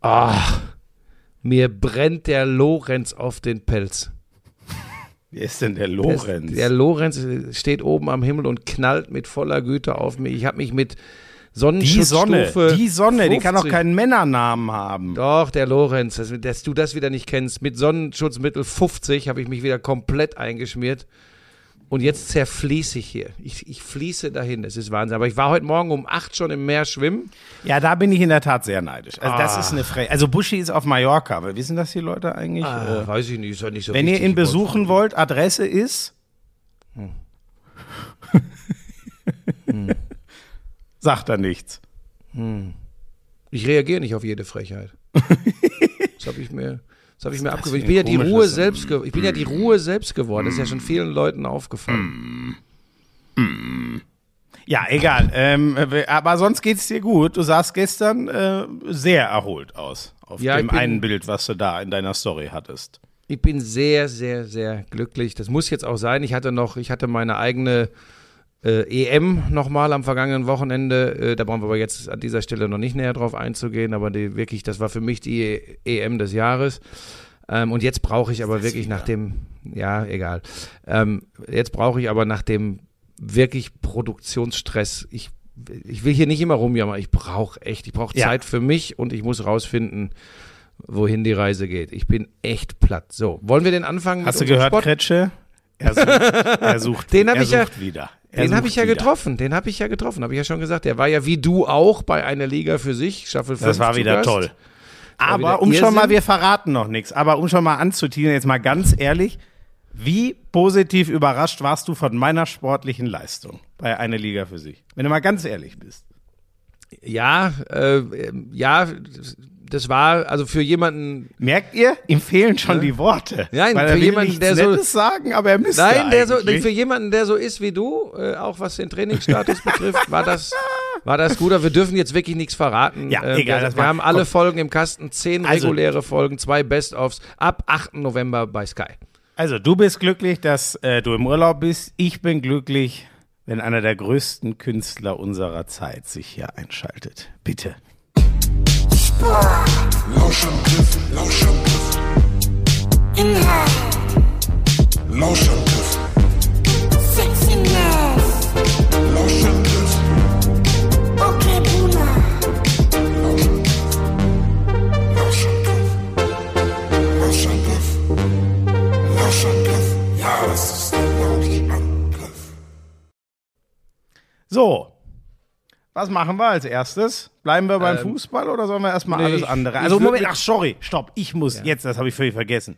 Ah, mir brennt der Lorenz auf den Pelz. Wer ist denn der Lorenz? Der Lorenz steht oben am Himmel und knallt mit voller Güte auf mich. Ich habe mich mit die Sonne, Sonnenschutzstufe die Sonne, die kann doch 50 keinen Männernamen haben. Doch, der Lorenz, dass, dass du das wieder nicht kennst. Mit Sonnenschutzmittel 50 habe ich mich wieder komplett eingeschmiert. Und jetzt zerfließe ich hier. Ich, ich fließe dahin. Das ist Wahnsinn. Aber ich war heute Morgen um 8 schon im Meer schwimmen. Ja, da bin ich in der Tat sehr neidisch. Also das Ah. ist eine Fre Also Buschi ist auf Mallorca, aber wissen das die Leute eigentlich? Äh, Äh, weiß ich nicht, ist ja nicht so Wenn ihr ihn besuchen wollt, Adresse ist. Sagt er nichts. Ich reagiere nicht auf jede Frechheit. das habe ich mir, das habe ich mir abgewöhnt. Ich bin ja die Ruhe selbst, ge- ich bin ja die Ruhe selbst geworden. Das ist ja schon vielen Leuten aufgefallen. Ja, egal. ähm, äh, aber sonst geht's dir gut. Du sahst gestern äh, sehr erholt aus. Auf Ja, dem bin- einen Bild, was du da in deiner Story hattest. Ich bin sehr, sehr, sehr glücklich. Das muss jetzt auch sein. Ich hatte noch, ich hatte meine eigene äh, EM nochmal am vergangenen Wochenende. Äh, da brauchen wir aber jetzt an dieser Stelle noch nicht näher drauf einzugehen, aber die, wirklich, das war für mich die E- EM des Jahres. Ähm, und jetzt brauche ich aber wirklich nach dem, ja, egal. Ähm, jetzt brauche ich aber nach dem wirklich Produktionsstress. Ich, ich will hier nicht immer rumjammern. Ich brauche echt, ich brauche Ja. Zeit für mich und ich muss rausfinden, wohin die Reise geht. Ich bin echt platt. So, wollen wir den anfangen? Hast du gehört? Kretsche? Er sucht, er sucht, Den er ich ja- wieder. Er Den habe ich ja wieder. getroffen. Den habe ich ja getroffen. Habe ich ja schon gesagt. Der war ja wie du auch bei einer Liga für sich, Staffel 5. Das war wieder Gast. toll. wieder Aber um schon Irrsinn. mal, wir verraten noch nichts, aber um schon mal anzuteasern, jetzt mal ganz ehrlich, wie positiv überrascht warst du von meiner sportlichen Leistung bei einer Liga für sich? Wenn du mal ganz ehrlich bist. Ja, äh, ja, das war also für jemanden. Merkt ihr? Ihm fehlen schon die Worte. Nein, für jemanden, der so- sagen, aber er müsste Nein, der so, für jemanden, der so ist wie du, äh, auch was den Trainingsstatus betrifft, war das, war das gut. Aber wir dürfen jetzt wirklich nichts verraten. Ja, Ähm, egal, Wir, wir haben alle komm. Folgen im Kasten, zehn Also- reguläre Folgen, zwei Best-ofs ab 8. November bei Sky. Also, du bist glücklich, dass äh, du im Urlaub bist. Ich bin glücklich, wenn einer der größten Künstler unserer Zeit sich hier einschaltet. Bitte. Lauschangriff, Lauschangriff. Inhalt, Lauschangriff, Sexiness, Lauschangriff, okay Boomer, Lauschangriff. Lauschangriff. Lauschangriff. Ja, das ist der Lauschangriff. So. Was machen wir als erstes? Bleiben wir beim Ähm, Fußball oder sollen wir erstmal nee, alles andere? Also Moment, ach sorry, stopp, ich muss jetzt, das habe ich völlig vergessen.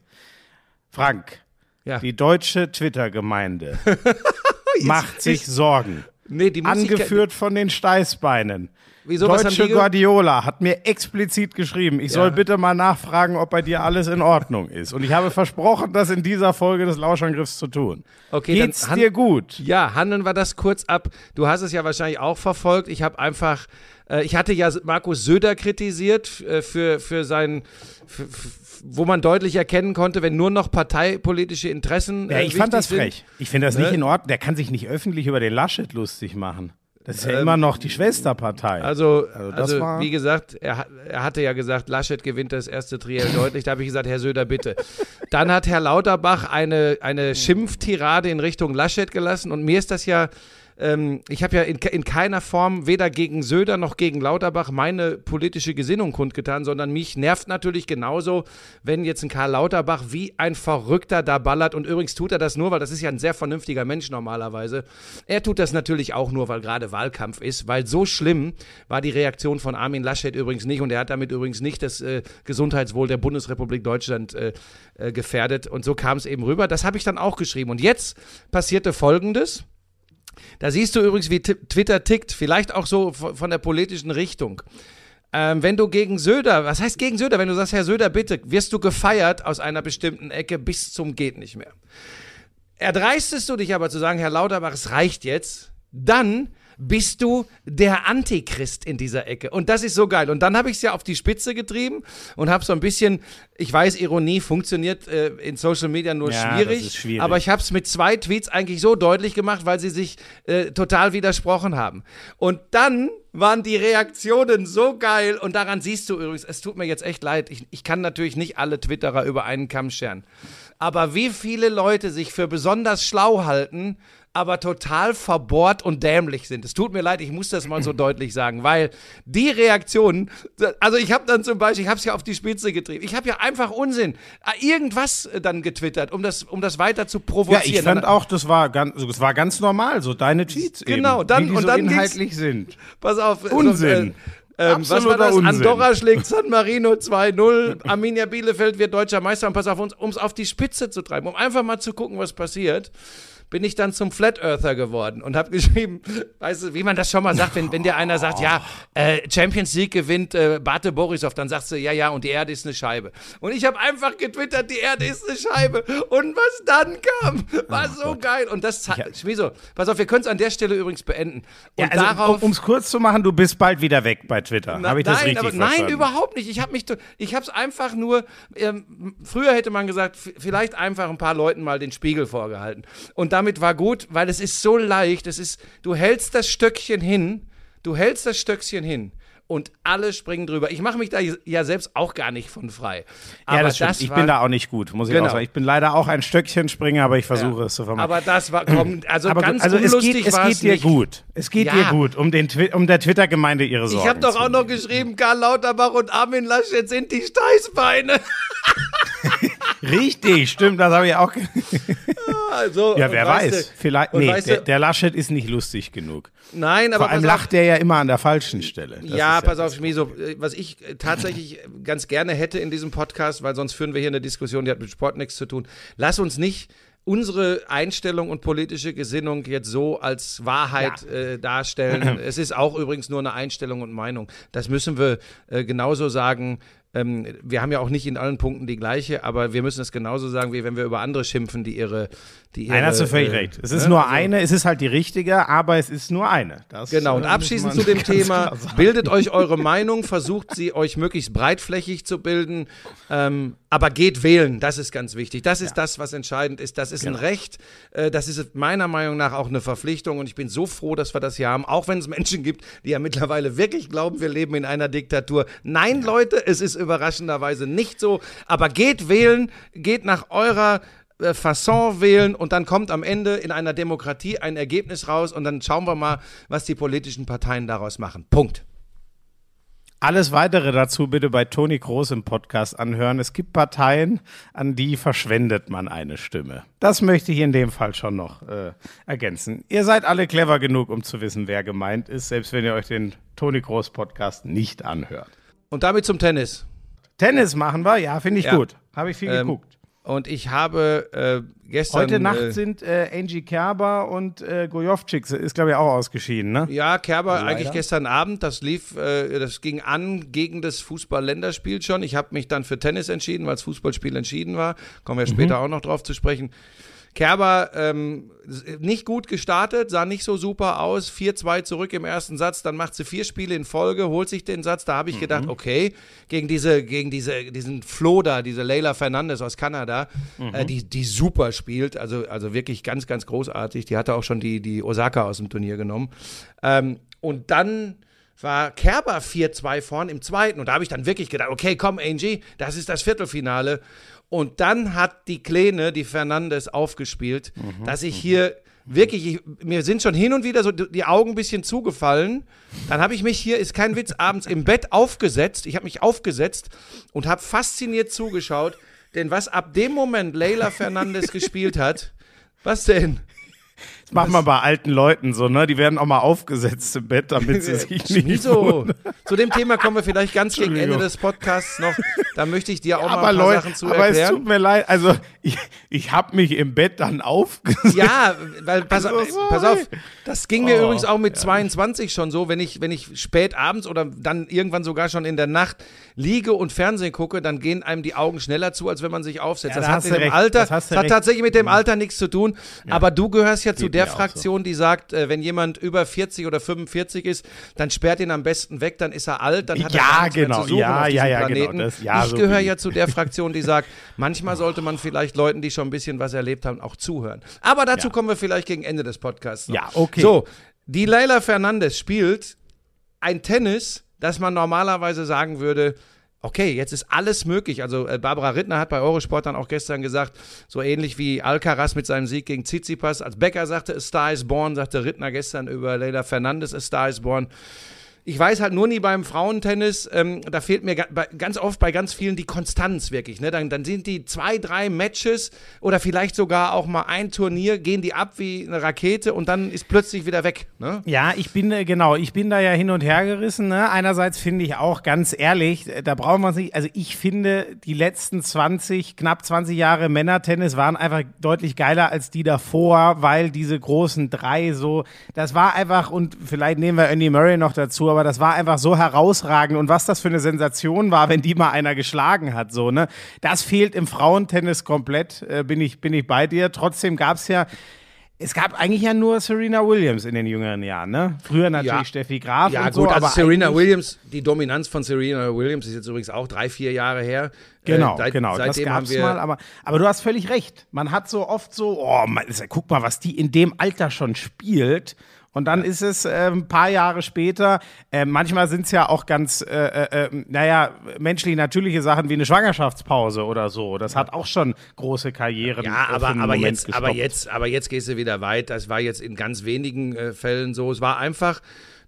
Frank, Ja. die deutsche Twitter-Gemeinde macht sich Sorgen. Nee, Angeführt von den Steißbeinen. Wieso, Deutsche Guardiola hat mir explizit geschrieben, ich soll Ja. bitte mal nachfragen, ob bei dir alles in Ordnung ist. Und ich habe versprochen, das in dieser Folge des Lauschangriffs zu tun. Okay, Geht's dir gut? Ja, handeln wir das kurz ab. Du hast es ja wahrscheinlich auch verfolgt. Ich habe einfach, ich hatte ja Markus Söder kritisiert äh, für, für sein, für, wo man deutlich erkennen konnte, wenn nur noch parteipolitische Interessen. Ja, äh, ich fand das sind. frech. Ich finde das Ne? nicht in Ordnung. Der kann sich nicht öffentlich über den Laschet lustig machen. Das ist ja immer noch die Schwesterpartei. Also, Also das also war- wie gesagt, er, er hatte ja gesagt, Laschet gewinnt das erste Triell deutlich. Da habe ich gesagt, Herr Söder, bitte. Dann hat Herr Lauterbach eine, eine Schimpftirade in Richtung Laschet gelassen. Und mir ist das ja, ähm, ich habe ja in, in keiner Form weder gegen Söder noch gegen Lauterbach meine politische Gesinnung kundgetan, sondern mich nervt natürlich genauso, wenn jetzt ein Karl Lauterbach wie ein Verrückter da ballert. Und übrigens tut er das nur, weil das ist ja ein sehr vernünftiger Mensch normalerweise. Er tut das natürlich auch nur, weil gerade Wahlkampf ist, weil so schlimm war die Reaktion von Armin Laschet übrigens nicht und er hat damit übrigens nicht das äh, Gesundheitswohl der Bundesrepublik Deutschland äh, äh, gefährdet. Und so kam es eben rüber. Das habe ich dann auch geschrieben. Und jetzt passierte Folgendes. Da siehst du übrigens, wie Twitter tickt, vielleicht auch so von von der politischen Richtung. Ähm, wenn du gegen Söder, was heißt gegen Söder? Wenn du sagst, Herr Söder, bitte, wirst du gefeiert aus einer bestimmten Ecke bis zum geht nicht mehr. Erdreistest du dich aber zu sagen, Herr Lauterbach, es reicht jetzt, dann bist du der Antichrist in dieser Ecke. Und das ist so geil. Und dann habe ich es ja auf die Spitze getrieben und habe so ein bisschen, ich weiß, Ironie funktioniert äh, in Social Media nur Ja, schwierig, schwierig. aber ich habe es mit zwei Tweets eigentlich so deutlich gemacht, weil sie sich äh, total widersprochen haben. Und dann waren die Reaktionen so geil und daran siehst du übrigens, es tut mir jetzt echt leid, ich, ich kann natürlich nicht alle Twitterer über einen Kamm scheren, aber wie viele Leute sich für besonders schlau halten, aber total verbohrt und dämlich sind. Es tut mir leid, ich muss das mal so deutlich sagen, weil die Reaktionen, also ich habe dann zum Beispiel, ich habe es ja auf die Spitze getrieben, ich habe ja einfach Unsinn, äh, irgendwas äh, dann getwittert, um das, um das weiter zu Ja, provozieren. ich fand auch, das war ganz, das war ganz normal, so deine Tweets Genau, eben, dann- wie die und so dann inhaltlich sind. Pass auf. äh, Unsinn. Äh, ähm, was war das? Unsinn. Andorra schlägt San Marino 2-0. Arminia Bielefeld wird deutscher Meister. Und pass auf, um es auf die Spitze zu treiben, um einfach mal zu gucken, was passiert, bin ich dann zum Flat Earther geworden und habe geschrieben, weißt du, wie man das schon mal sagt, wenn, wenn dir einer sagt, ja, äh, Champions League gewinnt äh, Bate Borisov, dann sagst du, ja, ja, und die Erde ist eine Scheibe. Und ich habe einfach getwittert, die Erde ist eine Scheibe. Und was dann kam, war so geil. Und das zeigt, Schmieso, pass auf, wir können es an der Stelle übrigens beenden. Und Ja, also, darauf. um es kurz zu machen, du bist bald wieder weg bei Twitter. Habe ich das nein, richtig aber, verstanden? Nein, überhaupt nicht. Ich habe mich, ich habe es einfach nur. Ähm, früher hätte man gesagt, vielleicht einfach ein paar Leuten mal den Spiegel vorgehalten. Und damit war gut, weil es ist so leicht. Es ist, du hältst das Stöckchen hin, du hältst das Stöckchen hin. Und alle springen drüber. Ich mache mich da ja selbst auch gar nicht von frei. Aber Ja, das stimmt. ich war, bin da auch nicht gut, muss ich Genau. auch sagen. Ich bin leider auch ein Stöckchenspringer, aber ich versuche es zu vermeiden. Aber das war, komm, also Aber ganz also es geht, es war geht es dir nicht. gut. Es geht Ja. dir gut, um, den, um der Twitter-Gemeinde ihre Sorgen Ich habe doch auch noch geschrieben, Karl Lauterbach und Armin Laschet sind die Steißbeine. Richtig, stimmt, das habe ich auch. Also, Ja, wer weiß. du- Vielleicht, nee, weißt der, du- der Laschet ist nicht lustig genug. Nein, aber Vor allem auf, lacht der ja immer an der falschen Stelle. Das ja, pass auf, Schmieso, äh, was ich äh, tatsächlich ganz gerne hätte in diesem Podcast, weil sonst führen wir hier eine Diskussion, die hat mit Sport nichts zu tun. Lass uns nicht unsere Einstellung und politische Gesinnung jetzt so als Wahrheit äh, darstellen. es ist auch übrigens nur eine Einstellung und Meinung. Das müssen wir äh, genauso sagen. Ähm, wir haben ja auch nicht in allen Punkten die gleiche, aber wir müssen es genauso sagen, wie wenn wir über andere schimpfen, die ihre. Die ihre Nein, hast du völlig äh, recht. Es ist ne? nur eine, es ist halt die richtige, aber es ist nur eine. Das, Genau, und äh, abschließend zu dem Thema, bildet euch eure Meinung, versucht sie euch möglichst breitflächig zu bilden, ähm, aber geht wählen, das ist ganz wichtig. Das ist das, was entscheidend ist. Das ist Genau. ein Recht, äh, das ist meiner Meinung nach auch eine Verpflichtung und ich bin so froh, dass wir das hier haben, auch wenn es Menschen gibt, die ja mittlerweile wirklich glauben, wir leben in einer Diktatur. Nein, Leute, es ist überraschenderweise nicht so, aber geht wählen, geht nach eurer äh, Fasson wählen und dann kommt am Ende in einer Demokratie ein Ergebnis raus und dann schauen wir mal, was die politischen Parteien daraus machen. Punkt. Alles weitere dazu bitte bei Toni Groß im Podcast anhören. Es gibt Parteien, an die verschwendet man eine Stimme. Das möchte ich in dem Fall schon noch äh, ergänzen. Ihr seid alle clever genug, um zu wissen, wer gemeint ist, selbst wenn ihr euch den Toni Groß Podcast nicht anhört. Und damit zum Tennis. Tennis machen wir, ja, finde ich Ja. gut. Habe ich viel Ähm, geguckt. Und ich habe äh, gestern. Heute Nacht äh, sind äh, Angie Kerber und äh, Gojovcik, ist glaube ich auch ausgeschieden, ne? Ja, Kerber Leider. eigentlich gestern Abend, das lief, äh, das ging an gegen das Fußball-Länderspiel schon. Ich habe mich dann für Tennis entschieden, weil das Fußballspiel entschieden war. Kommen wir später auch noch drauf zu sprechen. Kerber ähm, nicht gut gestartet, sah nicht so super aus. 4-2 zurück im ersten Satz, dann macht sie vier Spiele in Folge, holt sich den Satz. Da habe ich gedacht, okay, gegen diese, gegen diese, diesen Flo da, diese Leila Fernandes aus Kanada, äh, die, die super spielt, also, also wirklich ganz, ganz großartig. Die hatte auch schon die, die Osaka aus dem Turnier genommen. Ähm, und dann war Kerber 4-2 vorn im zweiten. Und da habe ich dann wirklich gedacht, okay, komm, Angie, das ist das Viertelfinale. Und dann hat die Kleine, die Fernandes, aufgespielt, dass ich hier wirklich, ich, mir sind schon hin und wieder so die Augen ein bisschen zugefallen. Dann habe ich mich hier, ist kein Witz, abends im Bett aufgesetzt. Ich habe mich aufgesetzt und habe fasziniert zugeschaut. Denn was ab dem Moment Leila Fernandes gespielt hat, was denn? Das machen wir bei alten Leuten so, ne? Die werden auch mal aufgesetzt im Bett, damit sie sich nicht Wieso? Zu dem Thema kommen wir vielleicht ganz gegen Ende des Podcasts noch. Da möchte ich dir auch mal Aber ein paar Leute, Sachen zu aber es erklären. tut mir leid, also ich, ich habe mich im Bett dann aufgesetzt. Ja, weil pass, So, sorry. pass auf, das ging mir Oh, übrigens auch mit 22 schon so, wenn ich, wenn ich spät abends oder dann irgendwann sogar schon in der Nacht liege und Fernsehen gucke, dann gehen einem die Augen schneller zu, als wenn man sich aufsetzt. Ja, das da hat mit dem Alter, das das hat tatsächlich mit dem Alter nichts zu tun. Aber du gehörst ja zu Geht der der Fraktion, die sagt, äh, wenn jemand über 40 oder 45 ist, dann sperrt ihn am besten weg, dann ist er alt, dann hat Ja, er mehr genau. zu suchen Ja, auf diesem ja, ja, genau. Planeten. Das- ja, ich so gehöre ja zu der Fraktion, die sagt, manchmal sollte man vielleicht Leuten, die schon ein bisschen was erlebt haben, auch zuhören. Aber dazu Ja. kommen wir vielleicht gegen Ende des Podcasts. noch. Ja, okay. So, die Leila Fernandes spielt ein Tennis, das man normalerweise sagen würde, okay, jetzt ist alles möglich. Also äh, Barbara Rittner hat bei Eurosport dann auch gestern gesagt, so ähnlich wie Alcaraz mit seinem Sieg gegen Tsitsipas, als Becker sagte, a star is born, sagte Rittner gestern über Leila Fernandes, a star is born. Ich weiß halt nur nie beim Frauentennis, ähm, da fehlt mir ganz oft bei ganz vielen die Konstanz wirklich. Ne? Dann, dann sind die zwei, drei Matches oder vielleicht sogar auch mal ein Turnier, gehen die ab wie eine Rakete und dann ist plötzlich wieder weg. Ne? Ja, ich bin, äh, genau, ich bin da ja hin und her gerissen. Ne? Einerseits finde ich auch, ganz ehrlich, äh, da brauchen wir es nicht, also ich finde, die letzten 20, knapp 20 Jahre Männertennis waren einfach deutlich geiler als die davor, weil diese großen drei so, das war einfach, und vielleicht nehmen wir Andy Murray noch dazu, aber das war einfach so herausragend und was das für eine Sensation war, wenn die mal einer geschlagen hat, so, ne? Das fehlt im Frauentennis komplett, äh, bin ich, bin ich bei dir. Trotzdem gab es ja, es gab eigentlich ja nur Serena Williams in den jüngeren Jahren, ne? Früher natürlich Ja. Steffi Graf Ja, und gut, so, also aber Serena Williams, die Dominanz von Serena Williams ist jetzt übrigens auch drei, vier Jahre her. Genau, Äh, seit- genau, das gab's wir, mal, aber, aber du hast völlig recht. Man hat so oft so, oh, man, guck mal, was die in dem Alter schon spielt. Und dann ist es äh, ein paar Jahre später, äh, manchmal sind es ja auch ganz, äh, äh, äh, naja, menschlich natürliche Sachen wie eine Schwangerschaftspause oder so. Das hat auch schon große Karrieren. Ja, äh, aber, aber, Moment jetzt, aber, jetzt, aber jetzt gehst du wieder weit. Das war jetzt in ganz wenigen äh, Fällen so. Es war einfach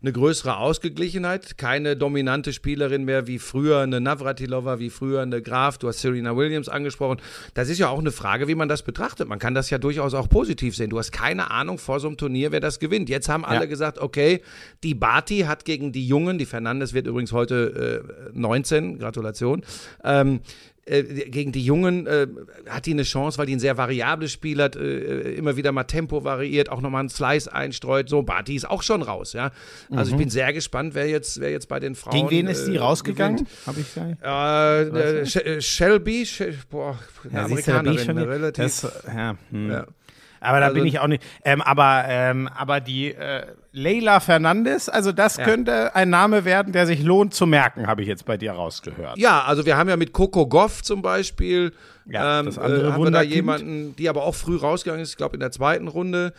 eine größere Ausgeglichenheit. Keine dominante Spielerin mehr wie früher eine Navratilova, wie früher eine Graf. Du hast Serena Williams angesprochen. Das ist ja auch eine Frage, wie man das betrachtet. Man kann das ja durchaus auch positiv sehen. Du hast keine Ahnung vor so einem Turnier, wer das gewinnt. Jetzt haben alle Ja. gesagt, okay, die Bati hat gegen die Jungen, die Fernandes wird übrigens heute äh, 19, Gratulation, ähm, äh, gegen die Jungen äh, hat die eine Chance, weil die ein sehr variables Spiel hat, äh, immer wieder mal Tempo variiert, auch nochmal einen Slice einstreut. So, Barty ist auch schon raus, ja. Also ich bin sehr gespannt, wer jetzt, wer jetzt bei den Frauen. Gegen wen ist die äh, rausgegangen? Habe ich äh, Shelby, Sh boah, eine Ja, du, da Amerikanerin, schon eine relativ. das, ja, hm. ja. Aber da Also- bin ich auch nicht. Ähm, aber, ähm, aber die äh, Leila Fernandes, also das Ja. könnte ein Name werden, der sich lohnt zu merken, habe ich jetzt bei dir rausgehört. Ja, also wir haben ja mit Coco Goff zum Beispiel, Ja, ähm, das andere äh, haben wir da jemanden, die aber auch früh rausgegangen ist, ich glaube in der zweiten Runde.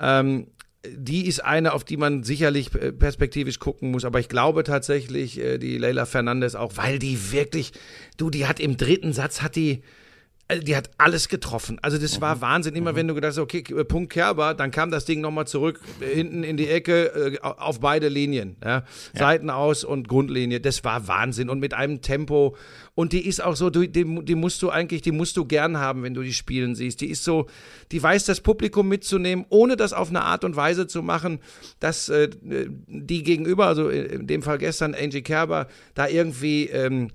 Ähm, die ist eine, auf die man sicherlich äh, perspektivisch gucken muss, aber ich glaube tatsächlich, äh, die Leila Fernandes auch, weil die wirklich, du, die hat im dritten Satz, hat die, äh, die hat alles getroffen. Also das Mhm. war Wahnsinn. Immer wenn du gedacht hast, okay, äh, Punkt Kerber, dann kam das Ding nochmal zurück, äh, hinten in die Ecke, äh, auf beide Linien. Ja? Seiten aus und Grundlinie. Das war Wahnsinn. Und mit einem Tempo. Und die ist auch so, die, die musst du eigentlich, die musst du gern haben, wenn du die spielen siehst. Die ist so, die weiß das Publikum mitzunehmen, ohne das auf eine Art und Weise zu machen, dass äh, die gegenüber, also in dem Fall gestern Angie Kerber, da irgendwie ähm,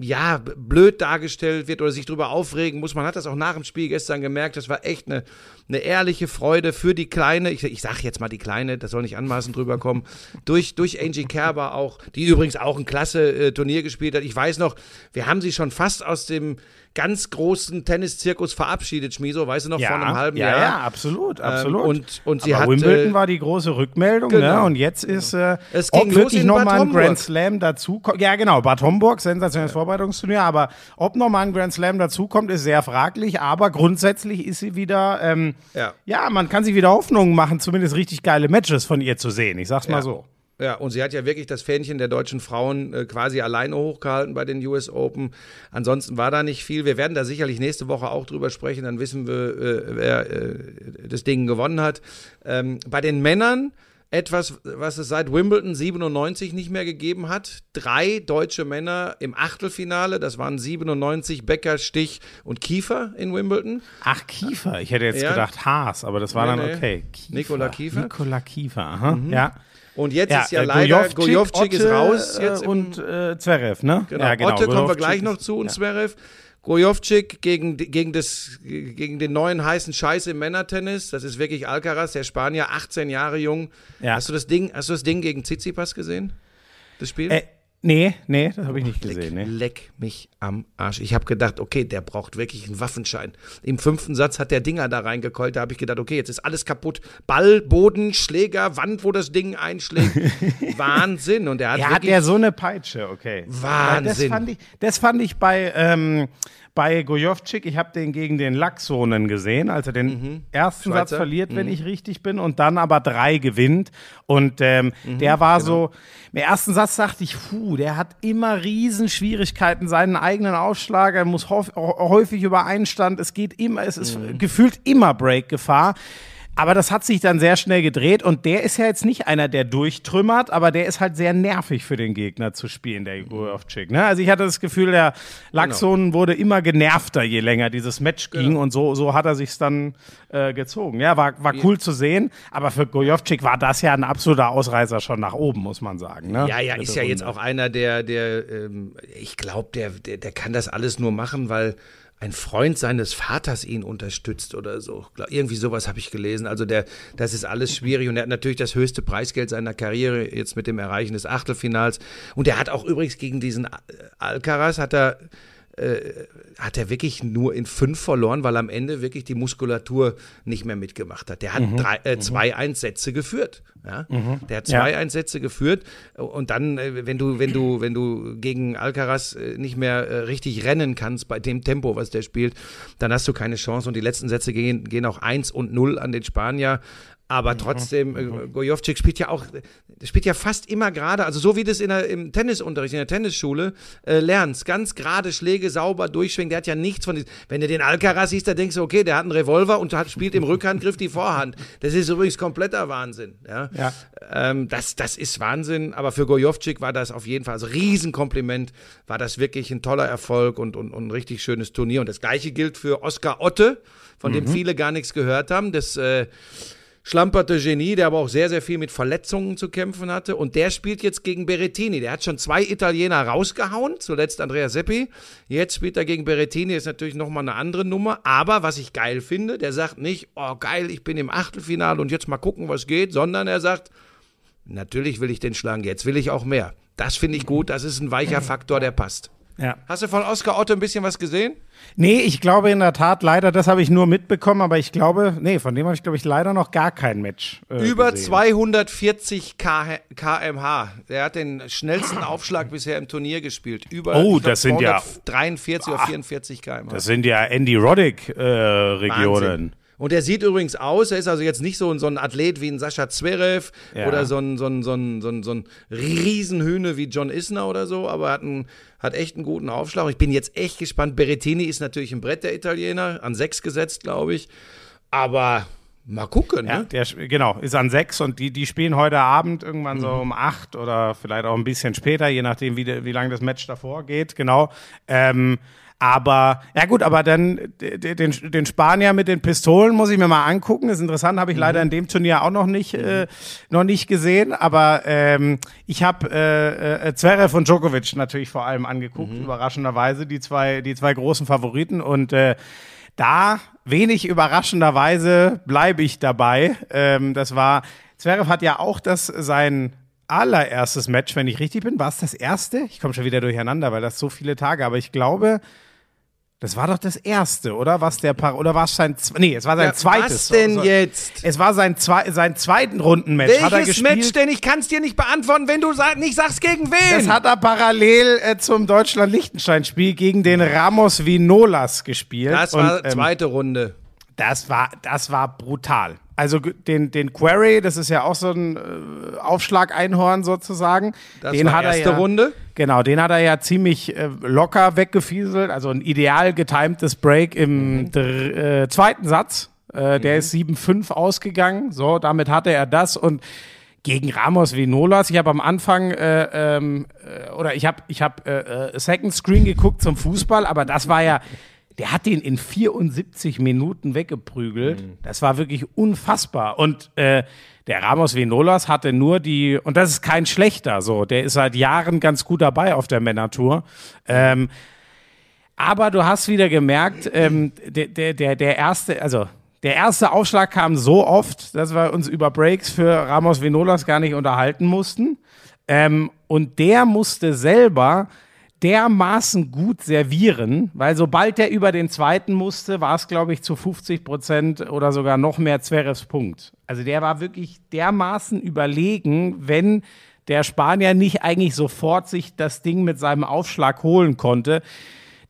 ja, blöd dargestellt wird oder sich drüber aufregen muss. Man hat das auch nach dem Spiel gestern gemerkt. Das war echt eine, eine ehrliche Freude für die Kleine. Ich, ich sage jetzt mal die Kleine, das soll nicht anmaßend drüber kommen. Durch, durch Angie Kerber auch, die übrigens auch ein klasse äh, Turnier gespielt hat. Ich weiß noch, wir haben sie schon fast aus dem ganz großen Tenniszirkus verabschiedet, Schmiso, weißt du noch, vor einem halben ja, Jahr. Ja, absolut, absolut. Ähm, und- und sie Aber hat, Wimbledon äh, war die große Rückmeldung, genau. ne? Und jetzt ist, äh, Es ging ob wirklich in noch Bad mal ein. Grand Slam dazu kommt. Ja, genau, Bad Homburg, sensationelles Vorbereitungsturnier, aber ob noch mal ein Grand Slam dazukommt, ist sehr fraglich, aber grundsätzlich ist sie wieder, ähm, Ja. ja, man kann sich wieder Hoffnungen machen, zumindest richtig geile Matches von ihr zu sehen. Ich sag's mal Ja. so. Ja, und sie hat ja wirklich das Fähnchen der deutschen Frauen äh, quasi alleine hochgehalten bei den US Open. Ansonsten war da nicht viel. Wir werden da sicherlich nächste Woche auch drüber sprechen, dann wissen wir, äh, wer äh, das Ding gewonnen hat. Ähm, bei den Männern etwas, was es seit Wimbledon 97 nicht mehr gegeben hat. Drei deutsche Männer im Achtelfinale, das waren 97 Becker, Stich und Kiefer in Wimbledon. Ach, Kiefer. Ich hätte jetzt Ja. gedacht Haas, aber das war Nee, dann nee. okay. Kiefer. Nikola Kiefer. Mhm. Nikola Kiefer, aha. Ja. Und jetzt ist ja äh, leider, Gojovcik ist raus äh, jetzt im, und äh, Zverev, ne? Genau, Ja, genau. Otte kommen wir Gojovcik gleich noch zu und ja. Zverev. Gojovcik gegen, gegen, das, gegen den neuen heißen Scheiß im Männertennis. Das ist wirklich Alcaraz, der Spanier, 18 Jahre jung. Ja. Hast du das Ding, hast du das Ding gegen Tsitsipas gesehen? Das Spiel? Äh, Nee, nee, das habe ich nicht Leck, gesehen. Nee. leck mich am Arsch. Ich habe gedacht, okay, der braucht wirklich einen Waffenschein. Im fünften Satz hat der Dinger da reingekeult. Da habe ich gedacht, okay, jetzt ist alles kaputt. Ball, Boden, Schläger, Wand, wo das Ding einschlägt. Wahnsinn. Und er hat Er hat ja so eine Peitsche, okay. Wahnsinn. Das fand ich, das fand ich bei, ähm, bei Gojovcik, ich habe den gegen den Laxonen gesehen, als er den ersten Satz Schweizer. verliert, wenn ich richtig bin, und dann aber drei gewinnt. Und ähm, der war so, im ersten Satz dachte ich, puh, der hat immer Riesenschwierigkeiten, seinen eigenen Aufschlag, er muss häuf- häufig über Einstand, es geht immer, es ist gefühlt immer Break-Gefahr. Aber das hat sich dann sehr schnell gedreht und der ist ja jetzt nicht einer, der durchtrümmert, aber der ist halt sehr nervig für den Gegner zu spielen, der Gojovcik. Ne? Also ich hatte das Gefühl, der Laxon wurde immer genervter, je länger dieses Match ging und so, so hat er sich's dann äh, gezogen. Ja, war, war cool zu sehen, aber für Gojovcik war das ja ein absoluter Ausreißer schon nach oben, muss man sagen. Ne? Ja, ja, ist ja jetzt auch einer, der, der, ähm, ich glaube, der, der, der kann das alles nur machen, weil ein Freund seines Vaters ihn unterstützt oder so. Irgendwie sowas habe ich gelesen. Also der, das ist alles schwierig und er hat natürlich das höchste Preisgeld seiner Karriere jetzt mit dem Erreichen des Achtelfinals. Und er hat auch übrigens gegen diesen Alcaraz hat er äh, hat er wirklich nur in fünf verloren, weil am Ende wirklich die Muskulatur nicht mehr mitgemacht hat. Der hat drei, äh, zwei Einsätze geführt. Ja? Der hat zwei Einsätze geführt und dann, äh, wenn du, wenn du, wenn du gegen Alcaraz äh, nicht mehr richtig rennen kannst bei dem Tempo, was der spielt, dann hast du keine Chance. Und die letzten Sätze gehen, gehen auch 1 und 0 an den Spanier. Aber trotzdem, äh, Gojovcik spielt ja auch, der spielt ja fast immer gerade, also so wie du es in der, im Tennisunterricht, in der Tennisschule äh, lernst. Ganz gerade Schläge sauber durchschwingen. Der hat ja nichts von diesem. Wenn du den Alcaraz siehst, da denkst du, okay, der hat einen Revolver und hat, spielt im Rückhandgriff die Vorhand. Das ist übrigens kompletter Wahnsinn. Ja. Ja. Ähm, das, das ist Wahnsinn, aber für Gojovcik war das auf jeden Fall, also Riesenkompliment, war das wirklich ein toller Erfolg und, und, und ein richtig schönes Turnier. Und das gleiche gilt für Oskar Otte, von dem viele gar nichts gehört haben. Das äh, schlamperte Genie, der aber auch sehr, sehr viel mit Verletzungen zu kämpfen hatte. Und der spielt jetzt gegen Berrettini. Der hat schon zwei Italiener rausgehauen, zuletzt Andrea Seppi. Jetzt spielt er gegen Berrettini, ist natürlich nochmal eine andere Nummer. Aber was ich geil finde, der sagt nicht, oh geil, ich bin im Achtelfinale und jetzt mal gucken, was geht, sondern er sagt, natürlich will ich den schlagen, jetzt will ich auch mehr. Das finde ich gut, das ist ein weicher Faktor, der passt. Ja. Hast du von Oskar Otto ein bisschen was gesehen? Nee, ich glaube in der Tat leider, das habe ich nur mitbekommen, aber ich glaube, nee, von dem habe ich glaube ich leider noch gar kein Match. Äh, Über gesehen. 240 K kmh. Der hat den schnellsten Aufschlag bisher im Turnier gespielt. Über Oh, das sind ja- 43 oder 44 kmh. Das sind ja Andy Roddick äh. Und er sieht übrigens aus, er ist also jetzt nicht so, ein- so ein Athlet wie ein Sascha Zverev Ja. oder so ein, so, ein, so, ein, so, ein, so ein Riesenhühne wie John Isner oder so, aber hat, einen, hat echt einen guten Aufschlag. Ich bin jetzt echt gespannt. Berrettini ist natürlich ein Brett der Italiener, an sechs gesetzt, glaube ich. Aber mal gucken, Ja, ne? der, sp- genau, ist an sechs und die, die spielen heute Abend irgendwann so um acht oder vielleicht auch ein bisschen später, je nachdem, wie, de, wie lange das Match davor geht, genau. Ähm, aber, ja gut, aber dann den, den Spanier mit den Pistolen muss ich mir mal angucken. ist interessant, habe ich leider in dem Turnier auch noch nicht, äh, noch nicht gesehen. Aber ähm, ich habe äh, äh, Zverev und Djokovic natürlich vor allem angeguckt, überraschenderweise, die zwei, die zwei großen Favoriten. Und äh, da, wenig überraschenderweise, bleibe ich dabei. Ähm, das war, Zverev hat ja auch das sein allererstes Match, wenn ich richtig bin. War es das erste? Ich komme schon wieder durcheinander, weil das so viele Tage, aber ich glaube, das war doch das erste, oder? Was der Par oder war es sein, nee, es war sein Ja, zweites. was denn So- so- jetzt? Es war sein, zwei, sein zweiten Rundenmatch. hat er Welches gespielt. Match denn? Ich kann es dir nicht beantworten, wenn du nicht sagst, gegen wen. Das hat er parallel äh, zum Deutschland-Liechtenstein-Spiel gegen den Ramos Vinolas gespielt. das war Und, ähm, zweite Runde. Das war, das war brutal. Also den, den Query, das ist ja auch so ein äh, Aufschlag-Einhorn sozusagen. Das den war hat er erste ja, Runde. Genau, den hat er ja ziemlich äh, locker weggefieselt. Also ein ideal getimtes Break im Mhm. dr- äh, zweiten Satz. Äh, der ist 7-5 ausgegangen. So, damit hatte er das und gegen Ramos Vinolas. Ich habe am Anfang äh, ähm, äh, oder ich habe ich habe äh, äh, Second Screen geguckt zum Fußball, aber das war ja der hat den in 74 Minuten weggeprügelt. Das war wirklich unfassbar. Und äh, der Ramos Vinolas hatte nur die, und das ist kein schlechter, so, der ist seit Jahren ganz gut dabei auf der Männertour. Ähm, aber du hast wieder gemerkt, ähm, der, der, der, der erste, also der erste Aufschlag kam so oft, dass wir uns über Breaks für Ramos Vinolas gar nicht unterhalten mussten. Ähm, und der musste selber dermaßen gut servieren, weil sobald er über den zweiten musste, war es, glaube ich, zu 50 Prozent oder sogar noch mehr Zverevs Punkt. Also der war wirklich dermaßen überlegen, wenn der Spanier nicht eigentlich sofort sich das Ding mit seinem Aufschlag holen konnte.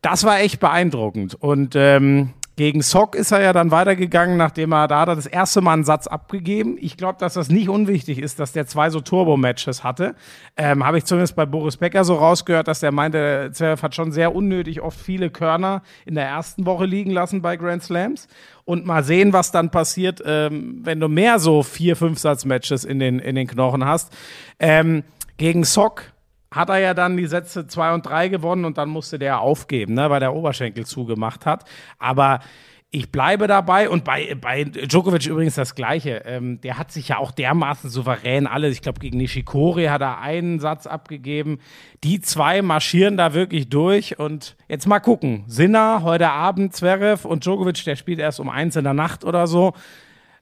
Das war echt beeindruckend. Und ähm, gegen Sock ist er ja dann weitergegangen, nachdem er da hat er das erste Mal einen Satz abgegeben. Ich glaube, dass das nicht unwichtig ist, dass der zwei so Turbo-Matches hatte. Ähm, Habe ich zumindest bei Boris Becker so rausgehört, dass der meinte, Zverev hat schon sehr unnötig oft viele Körner in der ersten Woche liegen lassen bei Grand Slams. Und mal sehen, was dann passiert, ähm, wenn du mehr so vier, fünf Satz-Matches in den, in den Knochen hast. Ähm, gegen Sock hat er ja dann die Sätze 2 und 3 gewonnen und dann musste der aufgeben, ne, weil der Oberschenkel zugemacht hat. Aber ich bleibe dabei und bei, bei Djokovic übrigens das Gleiche. Ähm, der hat sich ja auch dermaßen souverän alle, ich glaube, gegen Nishikori hat er einen Satz abgegeben. Die zwei marschieren da wirklich durch und jetzt mal gucken. Sinner heute Abend, Zverev und Djokovic, der spielt erst um eins in der Nacht oder so.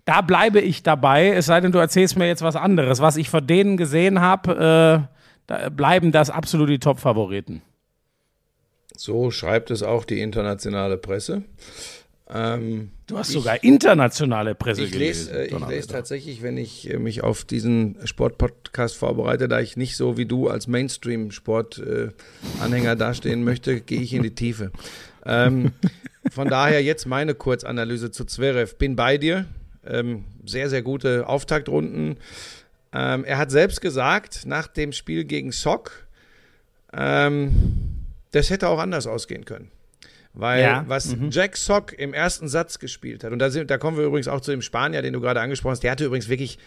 Da bleibe ich dabei, es sei denn, du erzählst mir jetzt was anderes. Was ich von denen gesehen habe, äh, da bleiben das absolut die Top-Favoriten. So schreibt es auch die internationale Presse. Ähm, Du hast sogar internationale Presse ich lese, gelesen. äh, ich lese tatsächlich, wenn ich äh, mich auf diesen Sportpodcast vorbereite, da ich nicht so wie du als Mainstream-Sport-Anhänger dastehen möchte, gehe ich in die Tiefe. Ähm, von daher jetzt meine Kurzanalyse zu Zverev. Bin bei dir. Ähm, sehr, sehr gute Auftaktrunden. Ähm, er hat selbst gesagt, nach dem Spiel gegen Sock, ähm, das hätte auch anders ausgehen können. Weil Ja, was Jack Sock im ersten Satz gespielt hat, und da, sind, da kommen wir übrigens auch zu dem Spanier, den du gerade angesprochen hast, der hatte übrigens wirklich,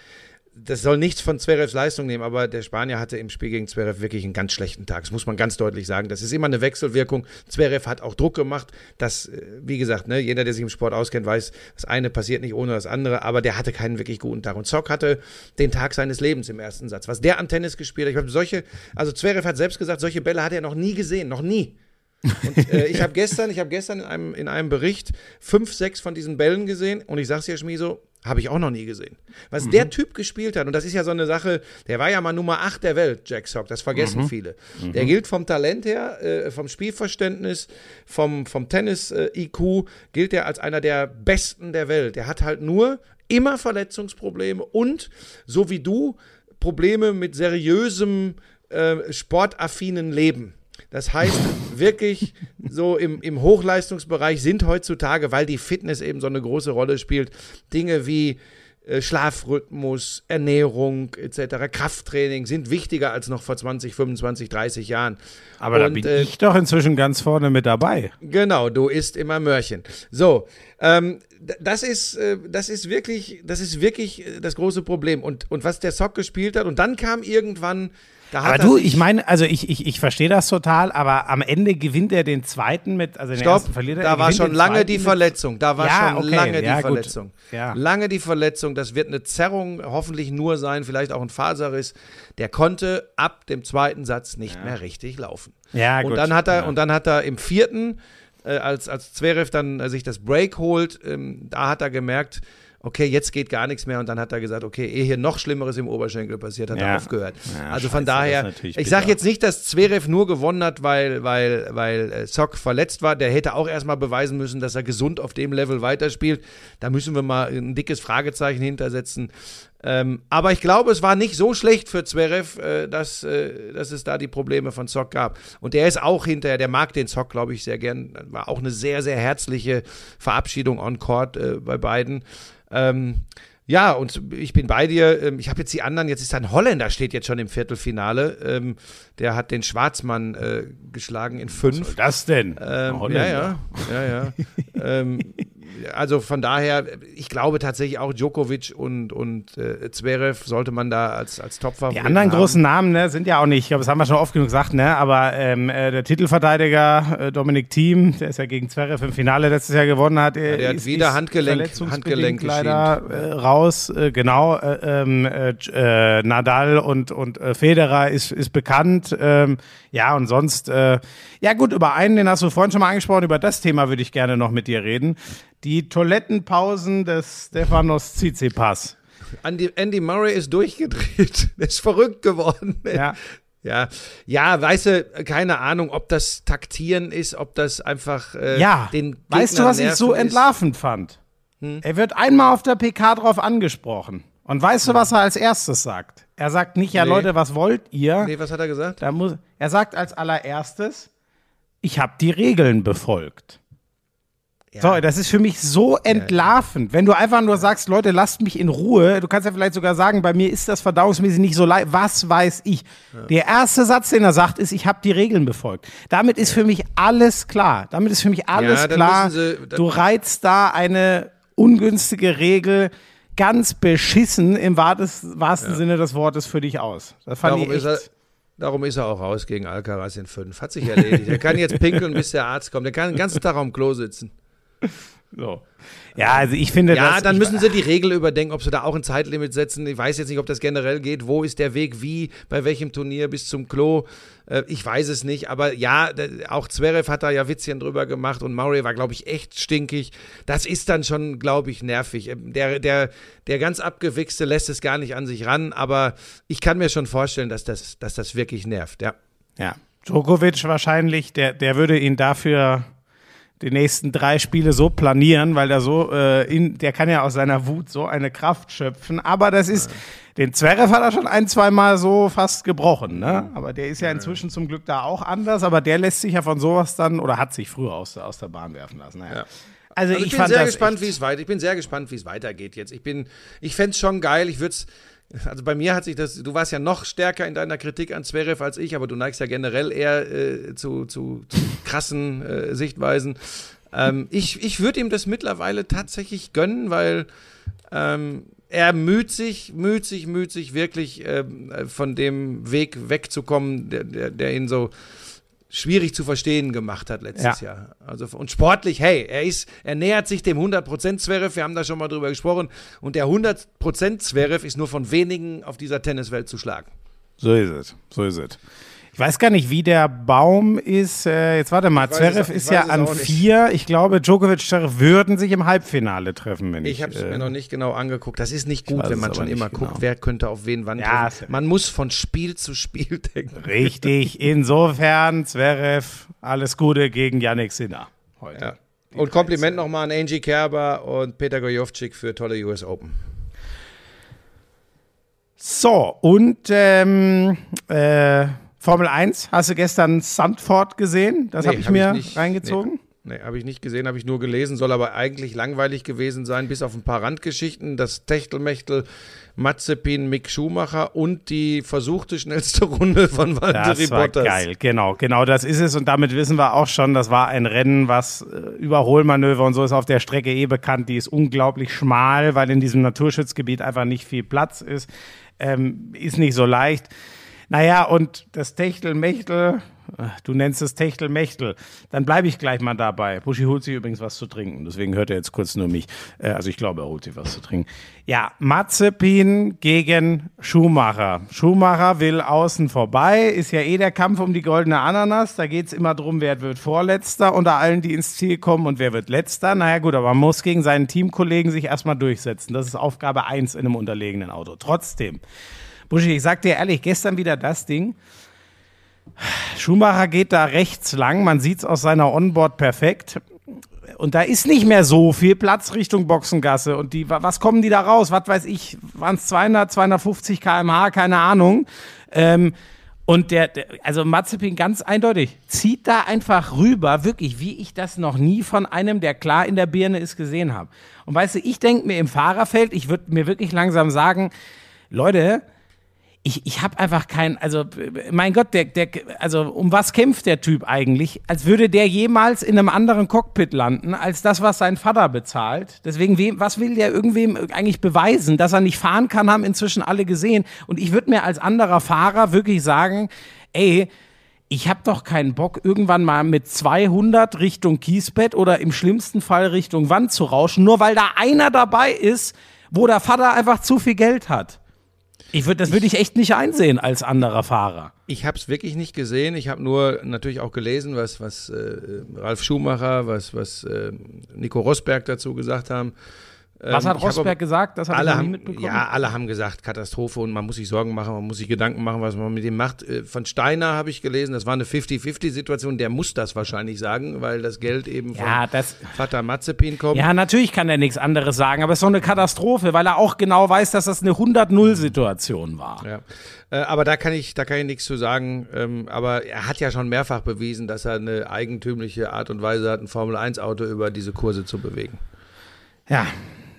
das soll nichts von Zverevs Leistung nehmen, aber der Spanier hatte im Spiel gegen Zverev wirklich einen ganz schlechten Tag. Das muss man ganz deutlich sagen. Das ist immer eine Wechselwirkung. Zverev hat auch Druck gemacht. Das, äh, wie gesagt, ne, jeder, der sich im Sport auskennt, weiß, das eine passiert nicht ohne das andere, aber der hatte keinen wirklich guten Tag. Und Sock hatte den Tag seines Lebens im ersten Satz. Was der an Tennis gespielt hat, ich habe solche, also Zverev hat selbst gesagt, solche Bälle hat er noch nie gesehen, noch nie. Und äh, ich habe gestern, ich habe gestern in einem, in einem Bericht fünf, sechs von diesen Bällen gesehen und ich sag's dir, Schmieso, habe ich auch noch nie gesehen. Was der Typ gespielt hat, und das ist ja so eine Sache, der war ja mal Nummer 8 der Welt, Jack Sock, das vergessen viele. Der gilt vom Talent her, äh, vom Spielverständnis, vom, vom Tennis-IQ, gilt er als einer der Besten der Welt. Der hat halt nur immer Verletzungsprobleme und, so wie du, Probleme mit seriösem, äh, sportaffinen Leben. Das heißt, wirklich so im, im Hochleistungsbereich sind heutzutage, weil die Fitness eben so eine große Rolle spielt, Dinge wie äh, Schlafrhythmus, Ernährung etc., Krafttraining sind wichtiger als noch vor 20, 25, 30 Jahren. Aber da Und, bin äh, ich doch inzwischen ganz vorne mit dabei. Genau, du isst immer Möhrchen. So, ähm, das ist, äh, das ist wirklich, das ist wirklich äh, das große Problem. Und, und was der Sock gespielt hat, und dann kam irgendwann, da Aber er du, ich meine, also ich, ich, ich verstehe das total, aber am Ende gewinnt er den zweiten mit, also den Stopp, ersten verliert er. da war schon lange die Verletzung. Da war Ja, schon okay, lange die gut. Verletzung. Ja. Lange die Verletzung. Das wird eine Zerrung hoffentlich nur sein, vielleicht auch ein Faserriss. Der konnte ab dem zweiten Satz nicht mehr richtig laufen. Ja, und gut. dann hat er und dann hat er im vierten, als als Zverev dann äh, sich das Break holt, ähm, da hat er gemerkt. Okay, jetzt geht gar nichts mehr und dann hat er gesagt, okay, ehe hier noch Schlimmeres im Oberschenkel passiert, hat er Ja. aufgehört. Ja, also von daher, ich sage jetzt nicht, dass Zverev nur gewonnen hat, weil, weil, weil äh, Sock verletzt war. Der hätte auch erstmal beweisen müssen, dass er gesund auf dem Level weiterspielt. Da müssen wir mal ein dickes Fragezeichen hintersetzen. Ähm, aber ich glaube, es war nicht so schlecht für Zverev, äh, dass, äh, dass es da die Probleme von Zock gab. Und der ist auch hinterher, der mag den Zock, glaube ich, sehr gern. War auch eine sehr, sehr herzliche Verabschiedung on Court äh, bei beiden. Ähm, ja, und ich bin bei dir. Ähm, Ich habe jetzt die anderen, jetzt ist ein Holländer, steht jetzt schon im Viertelfinale. Ähm, der hat den Schwarzmann äh, geschlagen in fünf. Was soll das denn? Ähm, ja, Holländer. ja, ja, ja. ähm, also von daher, ich glaube tatsächlich auch Djokovic und, und äh, Zverev sollte man da als, als Topfavorit Die anderen haben. großen Namen ne, sind ja auch nicht, ich glaube, das haben wir schon oft genug gesagt, ne, aber ähm, äh, der Titelverteidiger äh, Dominik Thiem, der ist ja gegen Zverev im Finale letztes Jahr gewonnen hat, äh, der hat ist, wieder ist Handgelenk- Handgelenk leider äh, raus, äh, genau, äh, ähm, äh, äh, Nadal und, und äh, Federer ist, ist bekannt, ähm, ja und sonst, äh, ja gut, über einen, den hast du vorhin schon mal angesprochen, über das Thema würde ich gerne noch mit dir reden, die Toilettenpausen des Stefanos Tsitsipas. Andy, Andy Murray ist durchgedreht. Ist verrückt geworden. Ja. Ja, ja, weißt du, keine Ahnung, ob das Taktieren ist, ob das einfach äh, Ja, den weißt du, Gegner was ich so nerven ist. entlarvend fand? Er wird einmal auf der PK drauf angesprochen. Und weißt du, was er als erstes sagt? Er sagt nicht, ja Nee. Leute, was wollt ihr? Nee, was hat er gesagt? Da muss, er sagt als allererstes, ich habe die Regeln befolgt. Ja. So, das ist für mich so entlarvend. Wenn du einfach nur sagst, Leute, lasst mich in Ruhe, du kannst ja vielleicht sogar sagen, bei mir ist das verdauungsmäßig nicht so leicht. Was weiß ich? Der erste Satz, den er sagt, ist, ich habe die Regeln befolgt. Damit ist für mich alles klar. Damit ist für mich alles Ja, klar. sie- du reizt da eine ungünstige Regel ganz beschissen im wahrsten Sinne des Wortes für dich aus. Das fand Darum ich ist, echt. er, darum ist er auch raus gegen Alcaraz in fünf. Hat sich erledigt. Er kann jetzt pinkeln, bis der Arzt kommt. Er kann den ganzen Tag am Klo sitzen. So. Ja, also ich finde Ja, das, dann ich, müssen sie die Regel überdenken, ob sie da auch ein Zeitlimit setzen. Ich weiß jetzt nicht, ob das generell geht. Wo ist der Weg? Wie? Bei welchem Turnier bis zum Klo? Äh, ich weiß es nicht. Aber ja, auch Zverev hat da ja Witzchen drüber gemacht und Murray war, glaube ich, echt stinkig. Das ist dann schon, glaube ich, nervig. Ähm, Der, der, der ganz abgewichste lässt es gar nicht an sich ran. Aber ich kann mir schon vorstellen, dass das, dass das wirklich nervt. Ja. Ja. Djokovic wahrscheinlich, der, der würde ihn dafür die nächsten drei Spiele so planieren, weil er so, äh, in, der kann ja aus seiner Wut so eine Kraft schöpfen. Aber das ist, den Zverev hat er schon ein, zwei Mal so fast gebrochen, ne? Aber der ist ja inzwischen zum Glück da auch anders, aber der lässt sich ja von sowas dann, oder hat sich früher aus, der- aus der Bahn werfen lassen. Naja. Ja. Also, Also ich, ich, bin sehr gespannt, wie es weiter. Ich bin sehr gespannt, wie es weitergeht jetzt. Ich bin, ich fände es schon geil. Ich würde es. Also bei mir hat sich das. Du warst ja noch stärker in deiner Kritik an Zverev als ich, aber du neigst ja generell eher äh, zu, zu, zu krassen äh, Sichtweisen. Ähm, ich ich würde ihm das mittlerweile tatsächlich gönnen, weil ähm, er müht sich, müht sich, müht sich wirklich äh, von dem Weg wegzukommen, der, der, der ihn so schwierig zu verstehen gemacht hat letztes Ja. Jahr. Also und sportlich, hey, er ist, er nähert sich dem 100% Zverev, wir haben da schon mal drüber gesprochen und der 100% Zverev ist nur von wenigen auf dieser Tenniswelt zu schlagen. So ist es, so ist es. Ich weiß gar nicht, wie der Baum ist. Äh, jetzt warte mal, Zverev ist ja an vier. Ich glaube, Djokovic Zverev würden sich im Halbfinale treffen, wenn ich. Ich habe es äh, mir noch nicht genau angeguckt. Das ist nicht gut, wenn man schon immer genau. guckt, wer könnte auf wen wann Ja, treffen. Man muss von Spiel zu Spiel denken. Richtig, insofern, Zverev, alles Gute gegen Yannick Sinner heute. Ja. Und Kompliment nochmal an Angie Kerber und Peter Gojovcik für tolle US Open. So, und ähm, äh, Formel 1, hast du gestern Sandford gesehen? Das Nee, habe ich hab ich mir nicht. reingezogen. Nee, habe ich nicht gesehen, habe ich nur gelesen, soll aber eigentlich langweilig gewesen sein, bis auf ein paar Randgeschichten. Das Techtelmechtel, Mazepin, Mick Schumacher und die versuchte schnellste Runde von Valtteri Das war Bottas. geil, genau, genau das ist es. Und damit wissen wir auch schon, das war ein Rennen, was äh, Überholmanöver und so ist auf der Strecke eh bekannt. Die ist unglaublich schmal, weil in diesem Naturschutzgebiet einfach nicht viel Platz ist. Ähm, ist nicht so leicht. Naja, und das Techtelmechtel, äh, du nennst es Techtelmechtel, dann bleibe ich gleich mal dabei. Buschi holt sich übrigens was zu trinken, deswegen hört er jetzt kurz nur mich. Äh, also ich glaube, er holt sich was zu trinken. Ja, Mazepin gegen Schumacher. Schumacher will außen vorbei, ist ja eh der Kampf um die goldene Ananas. Da geht's immer drum, wer wird Vorletzter unter allen, die ins Ziel kommen und wer wird Letzter. Naja gut, aber man muss gegen seinen Teamkollegen sich erstmal durchsetzen. Das ist Aufgabe eins in einem unterlegenen Auto. Trotzdem. Buschi, ich sag dir ehrlich, gestern wieder das Ding. Schumacher geht da rechts lang, man sieht's aus seiner Onboard perfekt. Und da ist nicht mehr so viel Platz Richtung Boxengasse. Und die, wa- was kommen die da raus? Was weiß ich, waren es 200, 250 km/h, keine Ahnung. Ähm, und der, der, also Mazepin ganz eindeutig, zieht da einfach rüber, wirklich, wie ich das noch nie von einem, der klar in der Birne ist, gesehen habe. Und weißt du, ich denke mir im Fahrerfeld, ich würde mir wirklich langsam sagen, Leute, ich, ich habe einfach kein, also mein Gott, der, der, also um was kämpft der Typ eigentlich? Als würde der jemals in einem anderen Cockpit landen, als das, was sein Vater bezahlt. Deswegen, wem, was will der irgendwem eigentlich beweisen? Dass er nicht fahren kann, haben inzwischen alle gesehen. Und ich würde mir als anderer Fahrer wirklich sagen, ey, ich habe doch keinen Bock, irgendwann mal mit 200 Richtung Kiesbett oder im schlimmsten Fall Richtung Wand zu rauschen, nur weil da einer dabei ist, wo der Vater einfach zu viel Geld hat. Ich würd, das würde ich echt nicht einsehen als anderer Fahrer. Ich habe es wirklich nicht gesehen. Ich habe nur natürlich auch gelesen, was, was äh, Ralf Schumacher, was, was äh, Nico Rosberg dazu gesagt haben. Was Ähm, hat ich habe Rosberg gesagt? Das habe ich alle noch nie haben, mitbekommen. ja, alle haben gesagt, Katastrophe und man muss sich Sorgen machen, man muss sich Gedanken machen, was man mit ihm macht. Äh, Von Steiner habe ich gelesen, das war eine 50-50-Situation, der muss das wahrscheinlich sagen, weil das Geld eben von Ja, das, Vater Mazepin kommt. ja, natürlich kann er nichts anderes sagen, aber es ist so eine Katastrophe, weil er auch genau weiß, dass das eine 100-0-Situation war. Ja. Äh, aber da kann ich, da kann ich nichts zu sagen. Ähm, aber er hat ja schon mehrfach bewiesen, dass er eine eigentümliche Art und Weise hat, ein Formel-1-Auto über diese Kurse zu bewegen. Ja,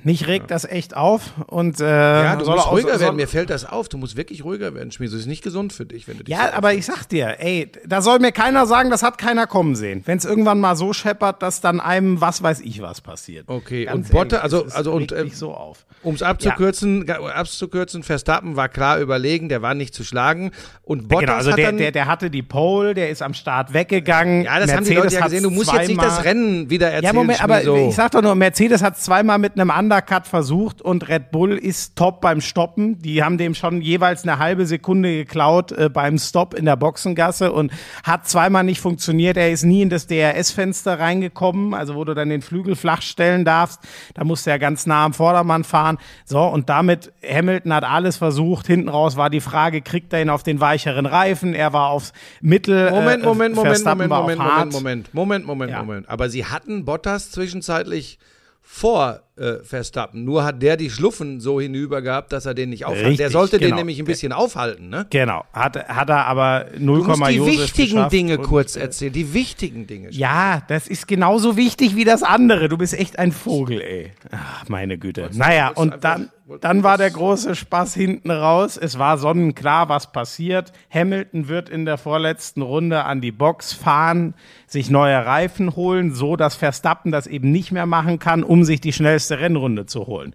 mich regt das echt auf und äh, Ja, du soll musst ruhiger werden. Mir fällt das auf. Du musst wirklich ruhiger werden, Schmieso. Das ist nicht gesund für dich, wenn du dich Ja, so aber ich sag dir, ey, da soll mir keiner sagen, das hat keiner kommen sehen. Wenn es irgendwann mal so scheppert, dass dann einem was weiß ich was passiert. Okay, Ganz und Botte- also- also und, äh, so auf. Um es abzukürzen, ga- abzukürzen, Verstappen war klar überlegen, der war nicht zu schlagen. Und Bottas genau, also hat der, dann, der, der hatte die Pole, der ist am Start weggegangen. ja, das haben die Mercedes Leute ja gesehen. Du musst jetzt nicht das Rennen wieder erzählen. Ja, Moment, aber Schmieso. ich sag doch nur, Mercedes hat zweimal mit einem Undercut versucht und Red Bull ist top beim Stoppen. Die haben dem schon jeweils eine halbe Sekunde geklaut äh, beim Stop in der Boxengasse und hat zweimal nicht funktioniert. Er ist nie in das DRS-Fenster reingekommen, also wo du dann den Flügel flach stellen darfst. Da musste er ganz nah am Vordermann fahren. So, und damit, Hamilton hat alles versucht. Hinten raus war die Frage, kriegt er ihn auf den weicheren Reifen? Er war aufs Mittel. Moment, äh, Moment, Moment, Moment, Moment. Moment, Moment, Moment, Moment, Ja. Moment. Aber sie hatten Bottas zwischenzeitlich vor äh, Verstappen. Nur hat der die Schluffen so hinüber gehabt, dass er den nicht aufhalten. Der Richtig, sollte den genau. nämlich ein bisschen aufhalten, ne? Genau, hat, hat er aber 0, Du musst die Josef wichtigen Dinge und, kurz äh, erzählen. Die wichtigen Dinge. Ja, das ist genauso wichtig wie das andere. Du bist echt ein Vogel, ey. Ach, meine Güte. naja, wolltest und einfach- dann, dann war der große Spaß hinten raus. Es war sonnenklar, was passiert. Hamilton wird in der vorletzten Runde an die Box fahren, sich neue Reifen holen, so dass Verstappen das eben nicht mehr machen kann, um sich die schnellste Rennrunde zu holen.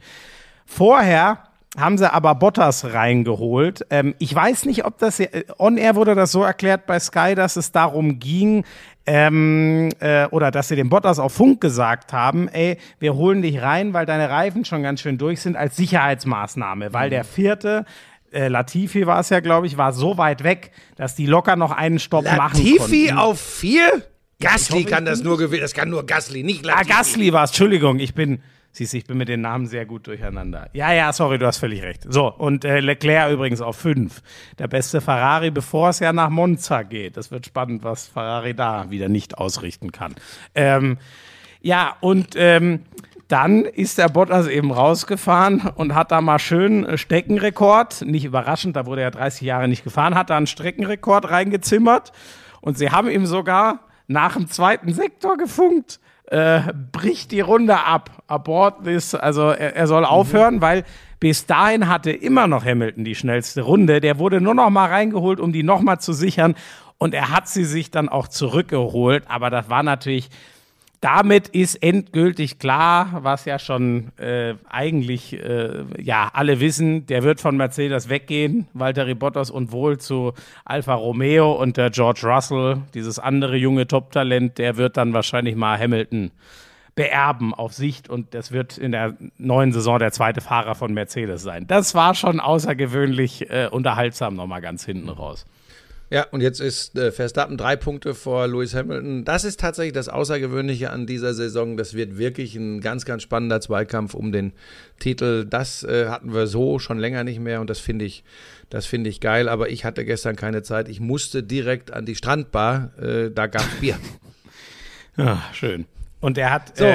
Vorher haben sie aber Bottas reingeholt. Ähm, ich weiß nicht, ob das äh, on air wurde das so erklärt bei Sky, dass es darum ging, ähm, äh, oder dass sie dem Bottas auf Funk gesagt haben, ey, wir holen dich rein, weil deine Reifen schon ganz schön durch sind als Sicherheitsmaßnahme, weil der vierte äh, Latifi war es ja, glaube ich, war so weit weg, dass die locker noch einen Stopp machen Latifi konnten. auf vier? Gasly hoffe, kann das nur gewinnen. Das kann nur Gasly, nicht Ah, Latifi. Gasly war es, Entschuldigung, ich bin, siehst ich bin mit den Namen sehr gut durcheinander. Ja, ja, sorry, du hast völlig recht. So, und äh, Leclerc übrigens auf fünf. Der beste Ferrari, bevor es ja nach Monza geht. Das wird spannend, was Ferrari da wieder nicht ausrichten kann. Ähm, ja, und ähm, dann ist der Bottas eben rausgefahren und hat da mal schön äh, Streckenrekord, nicht überraschend, da wurde er 30 Jahre nicht gefahren, hat da einen Streckenrekord reingezimmert und sie haben ihm sogar nach dem zweiten Sektor gefunkt, äh, bricht die Runde ab, abort this, also er, er soll aufhören, weil bis dahin hatte immer noch Hamilton die schnellste Runde, der wurde nur noch mal reingeholt, um die noch mal zu sichern. Und er hat sie sich dann auch zurückgeholt, aber das war natürlich damit ist endgültig klar, was ja schon äh, eigentlich äh, ja alle wissen, der wird von Mercedes weggehen, Valtteri Bottas und wohl zu Alfa Romeo und der George Russell, dieses andere junge Top-Talent, der wird dann wahrscheinlich mal Hamilton beerben auf Sicht und das wird in der neuen Saison der zweite Fahrer von Mercedes sein. Das war schon außergewöhnlich äh, unterhaltsam nochmal ganz hinten raus. Ja, und jetzt ist äh, Verstappen drei Punkte vor Lewis Hamilton. Das ist tatsächlich das Außergewöhnliche an dieser Saison. Das wird wirklich ein ganz, ganz spannender Zweikampf um den Titel. Das äh, hatten wir so schon länger nicht mehr und das finde ich, das finde ich geil. Aber ich hatte gestern keine Zeit. Ich musste direkt an die Strandbar. Äh, da gab es Bier. Ja, schön. Und er hat, So.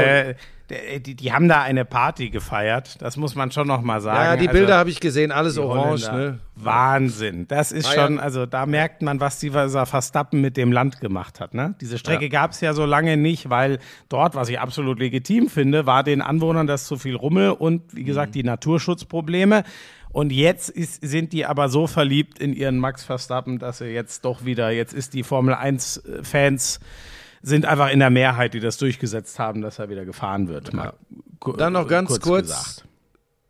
Äh, die, die haben da eine Party gefeiert. Das muss man schon noch mal sagen. Ja, die Also, Bilder habe ich gesehen, alles orange. Ne? Wahnsinn. Das ist Bayern. schon, also da merkt man, was dieser Verstappen mit dem Land gemacht hat. Ne? Diese Strecke Ja. gab es ja so lange nicht, weil dort, was ich absolut legitim finde, war den Anwohnern das zu viel Rummel und wie Mhm. gesagt die Naturschutzprobleme. Und jetzt ist, sind die aber so verliebt in ihren Max Verstappen, dass sie jetzt doch wieder, jetzt ist die Formel 1-Fans sind einfach in der Mehrheit, die das durchgesetzt haben, dass er wieder gefahren wird. Ku- Dann noch ganz kurz. gesagt.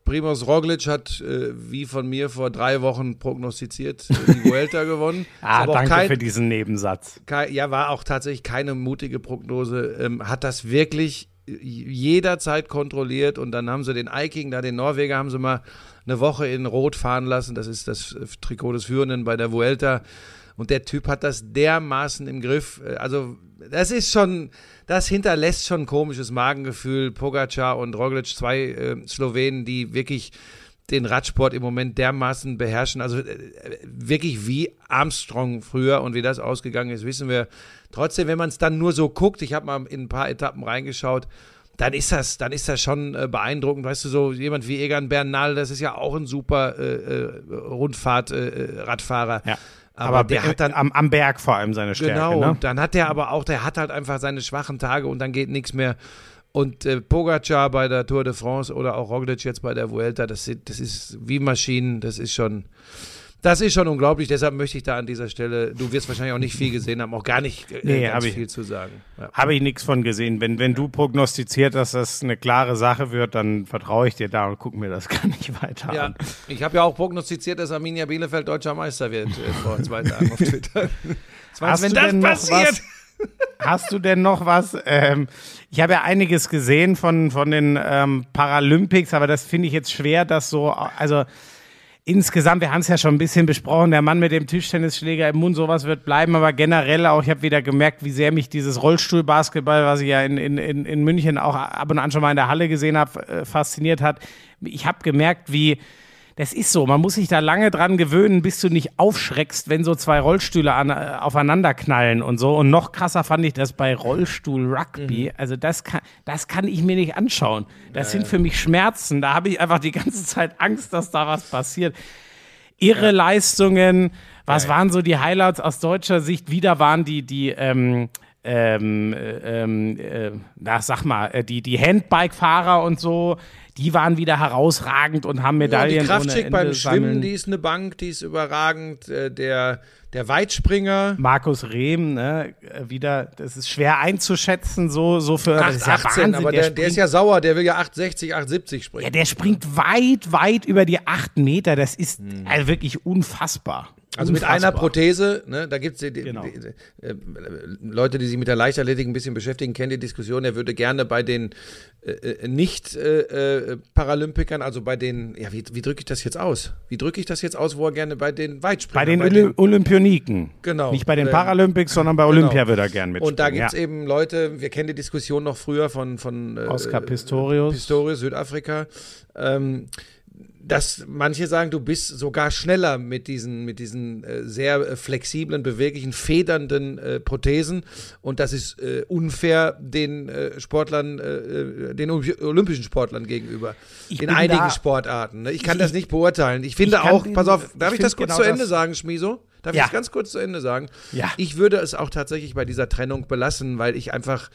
Primoz Roglic hat, äh, wie von mir vor drei Wochen prognostiziert, äh, die Vuelta gewonnen. Ah, danke kein- für diesen Nebensatz. Kei- ja, war auch tatsächlich keine mutige Prognose. Ähm, hat das wirklich jederzeit kontrolliert und dann haben sie den Eiking, da den Norweger, haben sie mal eine Woche in Rot fahren lassen. Das ist das äh, Trikot des Führenden bei der Vuelta. Und der Typ hat das dermaßen im Griff. Äh, Also, das ist schon, das hinterlässt schon ein komisches Magengefühl. Pogacar und Roglic, zwei äh, Slowenen, die wirklich den Radsport im Moment dermaßen beherrschen. Also äh, wirklich wie Armstrong früher und wie das ausgegangen ist, wissen wir. Trotzdem, wenn man es dann nur so guckt, ich habe mal in ein paar Etappen reingeschaut, dann ist das, dann ist das schon äh, beeindruckend. Weißt du, so jemand wie Egan Bernal, das ist ja auch ein super äh, äh, Rundfahrt-Radfahrer. Ja. Aber, Aber, der hat dann am, am Berg vor allem seine Stärke. Genau, ne? und dann hat er aber auch, der hat halt einfach seine schwachen Tage und dann geht nichts mehr. Und äh, Pogacar bei der Tour de France oder auch Roglic jetzt bei der Vuelta, das, das ist wie Maschinen, das ist schon, das ist schon unglaublich. Deshalb möchte ich da an dieser Stelle, du wirst wahrscheinlich auch nicht viel gesehen haben, auch gar nicht äh, Nee, ganz ich- viel zu sagen. Ja. Habe ich nichts von gesehen. Wenn, wenn du prognostiziert, dass das eine klare Sache wird, dann vertraue ich dir da und guck mir das gar nicht weiter Ja, an. ich habe ja auch prognostiziert, dass Arminia Bielefeld deutscher Meister wird äh, vor zwei Tagen auf Twitter. Hast wenn denn noch das passiert? was? Hast du denn noch was? Ähm, ich habe ja einiges gesehen von, von den ähm, Paralympics, aber das finde ich jetzt schwer, das so, also insgesamt, wir haben es ja schon ein bisschen besprochen, der Mann mit dem Tischtennisschläger im Mund, sowas wird bleiben, aber generell auch, ich habe wieder gemerkt, wie sehr mich dieses Rollstuhlbasketball, was ich ja in, in, in, München auch ab und an schon mal in der Halle gesehen habe, äh, fasziniert hat. Ich habe gemerkt, wie das ist so, man muss sich da lange dran gewöhnen, bis du nicht aufschreckst, wenn so zwei Rollstühle an, äh, aufeinander knallen und so. Und noch krasser fand ich das bei Rollstuhl-Rugby. Also das kann, das kann ich mir nicht anschauen. Das sind für mich Schmerzen. Da habe ich einfach die ganze Zeit Angst, dass da was passiert. Irre Leistungen. Was waren so die Highlights aus deutscher Sicht? Wieder waren die, die, ähm, ähm, äh, ähm, äh, na, sag mal, äh, die, die Handbike-Fahrer und so, die waren wieder herausragend und haben Ja, Medaillen die Kraftschick beim Schwimmen, sammeln. die ist eine Bank, die ist überragend. Äh, Der, der Weitspringer, Markus Rehm, ne, äh, wieder, das ist schwer einzuschätzen, so, so für, das ist ja 8,18, Wahnsinn, aber der, der, springt- ist ja sauer, der will ja 8,60, 8,70 springen. ja, der springt weit, weit über die acht Meter, das ist also wirklich unfassbar. Also mit einer. Prothese, ne, da gibt es die, Genau. die, die, äh, Leute, die sich mit der Leichtathletik ein bisschen beschäftigen, kennen die Diskussion, er würde gerne bei den äh, äh, Nicht-Paralympikern, also bei den, ja, wie, wie drücke ich das jetzt aus? Wie drücke ich das jetzt aus, wo er gerne bei den Bei Weitspringern, den Olymp Olympioniken. Genau. Nicht bei den Ähm, Paralympics, sondern bei Olympia würde er gern mitspielen. Und da gibt es ja. eben Leute, wir kennen die Diskussion noch früher von, von äh, Oscar Pistorius. Pistorius, Südafrika, ähm, dass manche sagen, du bist sogar schneller mit diesen, mit diesen äh, sehr äh, flexiblen, beweglichen, federnden äh, Prothesen und das ist äh, unfair den äh, Sportlern, äh, äh, den Olympi- olympischen Sportlern gegenüber. Ich in einigen da- Sportarten. Ne? Ich kann Ich- das nicht beurteilen. Ich finde ich auch, den- pass auf, darf ich, das kurz genau zu Ende das- sagen, Schmiso? Darf Ja. ich das ganz kurz zu Ende sagen? Ja. Ich würde es auch tatsächlich bei dieser Trennung belassen, weil ich einfach,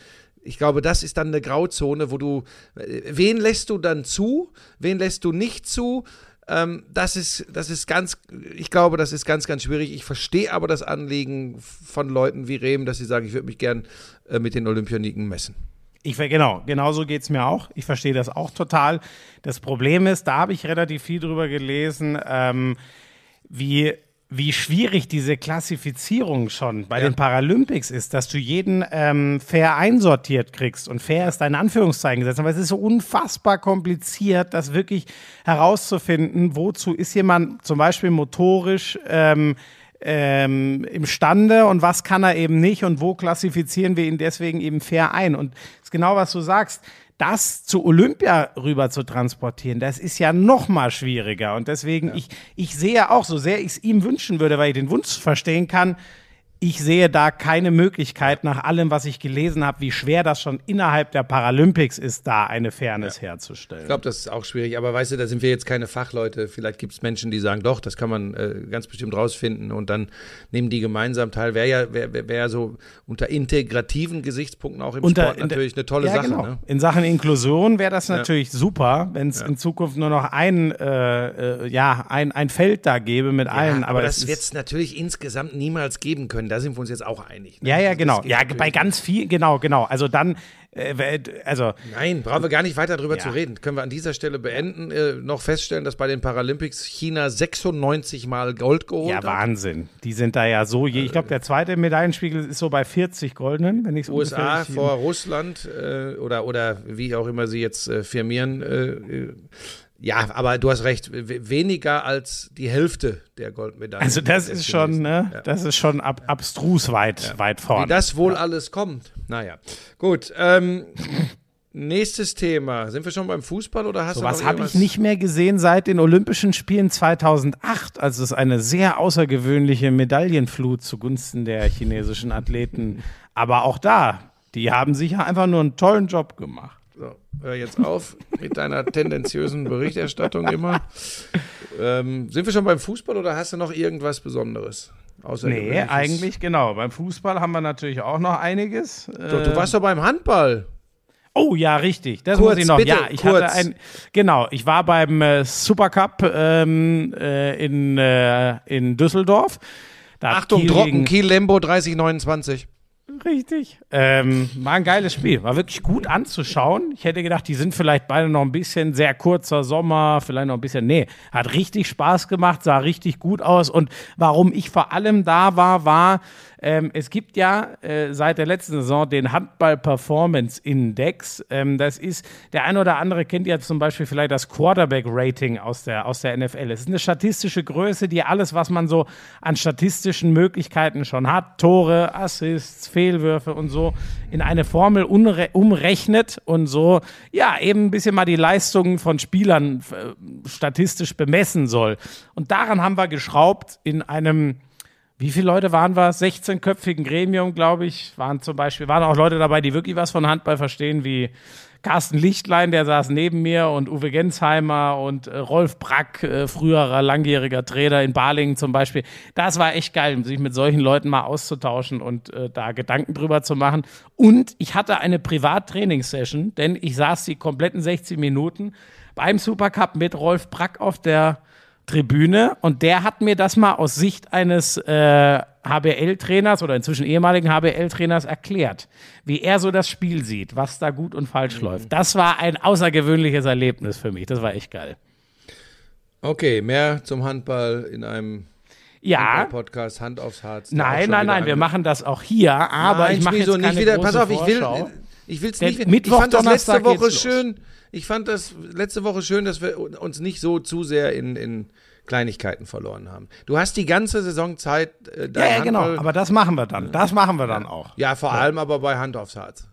ich glaube, das ist dann eine Grauzone, wo du, äh, wen lässt du dann zu, wen lässt du nicht zu? Ähm, das ist, das ist ganz, ich glaube, das ist ganz, ganz schwierig. Ich verstehe aber das Anliegen von Leuten wie Rehm, dass sie sagen, ich würde mich gern äh, mit den Olympioniken messen. Ich, genau, genauso geht es mir auch. Ich verstehe das auch total. Das Problem ist, da habe ich relativ viel drüber gelesen, ähm, wie, wie schwierig diese Klassifizierung schon bei Ja. den Paralympics ist, dass du jeden ähm, fair einsortiert kriegst. Und fair ist ein Anführungszeichen gesetzt. Aber es ist so unfassbar kompliziert, das wirklich herauszufinden, wozu ist jemand zum Beispiel motorisch ähm, ähm, imstande und was kann er eben nicht und wo klassifizieren wir ihn deswegen eben fair ein. Und das ist genau, was du sagst. Das zu Olympia rüber zu transportieren, das ist ja noch mal schwieriger. Und deswegen, ich, ich sehe auch, so sehr ich es ihm wünschen würde, weil ich den Wunsch verstehen kann, ich sehe da keine Möglichkeit, nach allem, was ich gelesen habe, wie schwer das schon innerhalb der Paralympics ist, da eine Fairness herzustellen. Ich glaube, das ist auch schwierig, aber weißt du, da sind wir jetzt keine Fachleute. Vielleicht gibt es Menschen, die sagen, doch, das kann man äh, ganz bestimmt rausfinden und dann nehmen die gemeinsam teil. Wäre ja, wär, wär, wär ja so unter integrativen Gesichtspunkten auch im Unter- Sport der- natürlich eine tolle ja, Sache. Genau. Ne? In Sachen Inklusion wäre das natürlich super, wenn es in Zukunft nur noch ein, äh, äh, ja, ein, ein Feld da gäbe mit allen. Ja, aber das wird es natürlich insgesamt niemals geben können. Da sind wir uns jetzt auch einig. ne? Ja, ja, Also genau. Ja, bei ganz viel, genau, genau. Also dann, äh, also Nein, brauchen wir gar nicht weiter drüber Ja. zu reden. Können wir an dieser Stelle beenden. Äh, noch feststellen, dass bei den Paralympics China 96 Mal Gold geholt ja, hat. Wahnsinn. Die sind da ja so, je, ich glaube, der zweite Medaillenspiegel ist so bei 40 goldenen, wenn ich es USA vor Russland äh, oder, oder wie auch immer sie jetzt äh, firmieren. Ja, aber du hast recht, weniger als die Hälfte der Goldmedaillen. Also das ist schon, ne, Ja. das ist schon ab, abstrus weit, weit Wie vorne. das wohl alles kommt. Naja, gut. Ähm, nächstes Thema. Sind wir schon beim Fußball oder hast So du noch was habe ich nicht mehr gesehen seit den Olympischen Spielen 2008, als es eine sehr außergewöhnliche Medaillenflut zugunsten der chinesischen Athleten. Aber auch da, die haben sicher einfach nur einen tollen Job gemacht. So, hör jetzt auf mit deiner tendenziösen Berichterstattung immer. Ähm, sind wir schon beim Fußball oder hast du noch irgendwas Besonderes? Nee, eigentlich genau. Beim Fußball haben wir natürlich auch noch einiges. Doch, du warst doch beim Handball. Oh ja, richtig. Das Kurz, muss ich noch. bitte, ja, ich kurz. hatte ein genau. Ich war beim äh, Supercup ähm, äh, in äh, in Düsseldorf. Da Achtung, Kiel Trocken, Kiel Lembo 3029. Richtig. Ähm, war ein geiles Spiel. War wirklich gut anzuschauen. Ich hätte gedacht, die sind vielleicht beide noch ein bisschen sehr kurzer Sommer, vielleicht noch ein bisschen. Nee, hat richtig Spaß gemacht, sah richtig gut aus. Und warum ich vor allem da war, war, ähm, es gibt ja äh, seit der letzten Saison den Handball Performance Index. Ähm, das ist, der eine oder andere kennt ja zum Beispiel vielleicht das Quarterback Rating aus der, aus der NFL. Es ist eine statistische Größe, die alles, was man so an statistischen Möglichkeiten schon hat, Tore, Assists, Fehlwürfe und so, in eine Formel umrechnet und so, ja, eben ein bisschen mal die Leistungen von Spielern äh, statistisch bemessen soll. Und daran haben wir geschraubt in einem wie viele Leute waren wir? 16-köpfigen Gremium, glaube ich. Waren zum Beispiel, waren auch Leute dabei, die wirklich was von Handball verstehen, wie Carsten Lichtlein, der saß neben mir, und Uwe Gensheimer und äh, Rolf Brack, äh, früherer langjähriger Trainer in Balingen zum Beispiel. Das war echt geil, sich mit solchen Leuten mal auszutauschen und äh, da Gedanken drüber zu machen. Und ich hatte eine Privat-Trainingssession, denn ich saß die kompletten 60 Minuten beim Supercup mit Rolf Brack auf der Tribüne und der hat mir das mal aus Sicht eines äh, HBL-Trainers oder inzwischen ehemaligen HBL-Trainers erklärt, wie er so das Spiel sieht, was da gut und falsch Mhm. läuft. Das war ein außergewöhnliches Erlebnis für mich. Das war echt geil. Okay, mehr zum Handball in einem Ja, Podcast Hand aufs Herz. nein, nein, nein, wir machen das auch hier, aber Nein, ich mache jetzt Schmieso, keine nicht wieder. Pass auf, ich will, ich will es nicht. wieder- Mittwoch, ich fand das letzte Woche geht's los. Ich fand das letzte Woche schön, dass wir uns nicht so zu sehr in, in Kleinigkeiten verloren haben. Du hast die ganze Saison Zeit. Äh, Ja, ja, genau, aber das machen wir dann. Das machen wir dann auch. ja, vor allem aber bei Hand aufs Herz.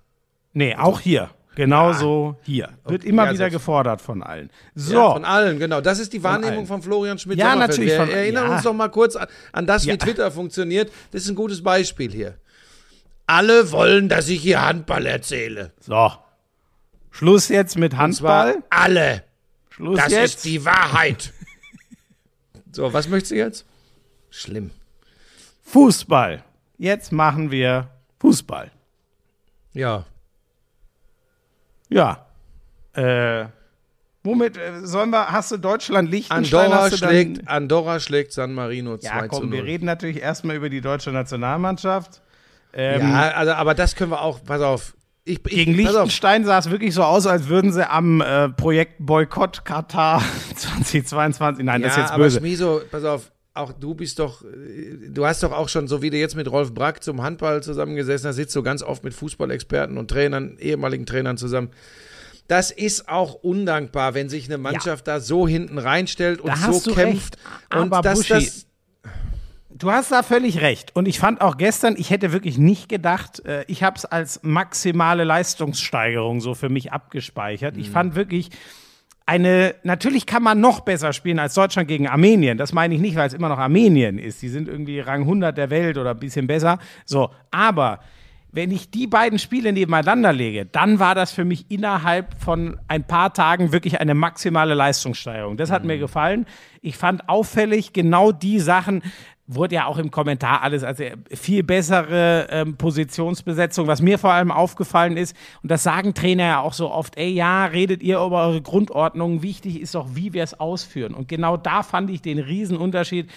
Nee, auch hier. Genauso hier. Wird immer Ja, wieder gefordert von allen. So. Ja, von allen, genau. Das ist die Wahrnehmung allen. von Florian Schmidt. Ja, natürlich Wir von- erinnern ja. uns doch mal kurz an, an das, wie Ja. Twitter funktioniert. Das ist ein gutes Beispiel hier. Alle wollen, dass ich hier Handball erzähle. So. Schluss jetzt mit Handball. alle. Schluss Das jetzt. ist die Wahrheit. so, was möchtest du jetzt? Schlimm. Fußball. Jetzt machen wir Fußball. Ja. Ja. Äh, womit äh, sollen wir, hast du Deutschland, Liechtenstein? Andorra dann- Andorra schlägt San Marino 2 Ja, zu komm, 0. wir reden natürlich erstmal über die deutsche Nationalmannschaft. Ähm, ja, also, aber das können wir auch, pass auf. Ich, ich, Gegen. Liechtenstein sah es wirklich so aus, als würden sie am äh, Projekt Boykott Katar 2022, nein, das ist ja, jetzt aber böse. Schmiso, pass auf, auch du bist doch, äh, du hast doch auch schon, so wie du jetzt mit Rolf Brack zum Handball zusammengesessen hast, sitzt du ganz oft mit Fußballexperten und Trainern, ehemaligen Trainern zusammen. Das ist auch undankbar, wenn sich eine Mannschaft da so hinten reinstellt und Da so kämpft. recht, und aber dass Buschi, das, Du hast da völlig recht. Und ich fand auch gestern, ich hätte wirklich nicht gedacht, äh, ich habe es als maximale Leistungssteigerung so für mich abgespeichert. Ich fand wirklich eine, natürlich kann man noch besser spielen als Deutschland gegen Armenien. Das meine ich nicht, weil es immer noch Armenien ist. Die sind irgendwie Rang 100 der Welt oder ein bisschen besser. So, aber wenn ich die beiden Spiele nebeneinander lege, dann war das für mich innerhalb von ein paar Tagen wirklich eine maximale Leistungssteigerung. Das hat mir gefallen. Ich fand auffällig genau die Sachen, wurde ja auch im Kommentar alles als viel bessere ähm, Positionsbesetzung, was mir vor allem aufgefallen ist, und das sagen Trainer ja auch so oft, ey, ja, redet ihr über eure Grundordnung, wichtig ist doch, wie wir es ausführen. Und genau da fand ich den Riesenunterschied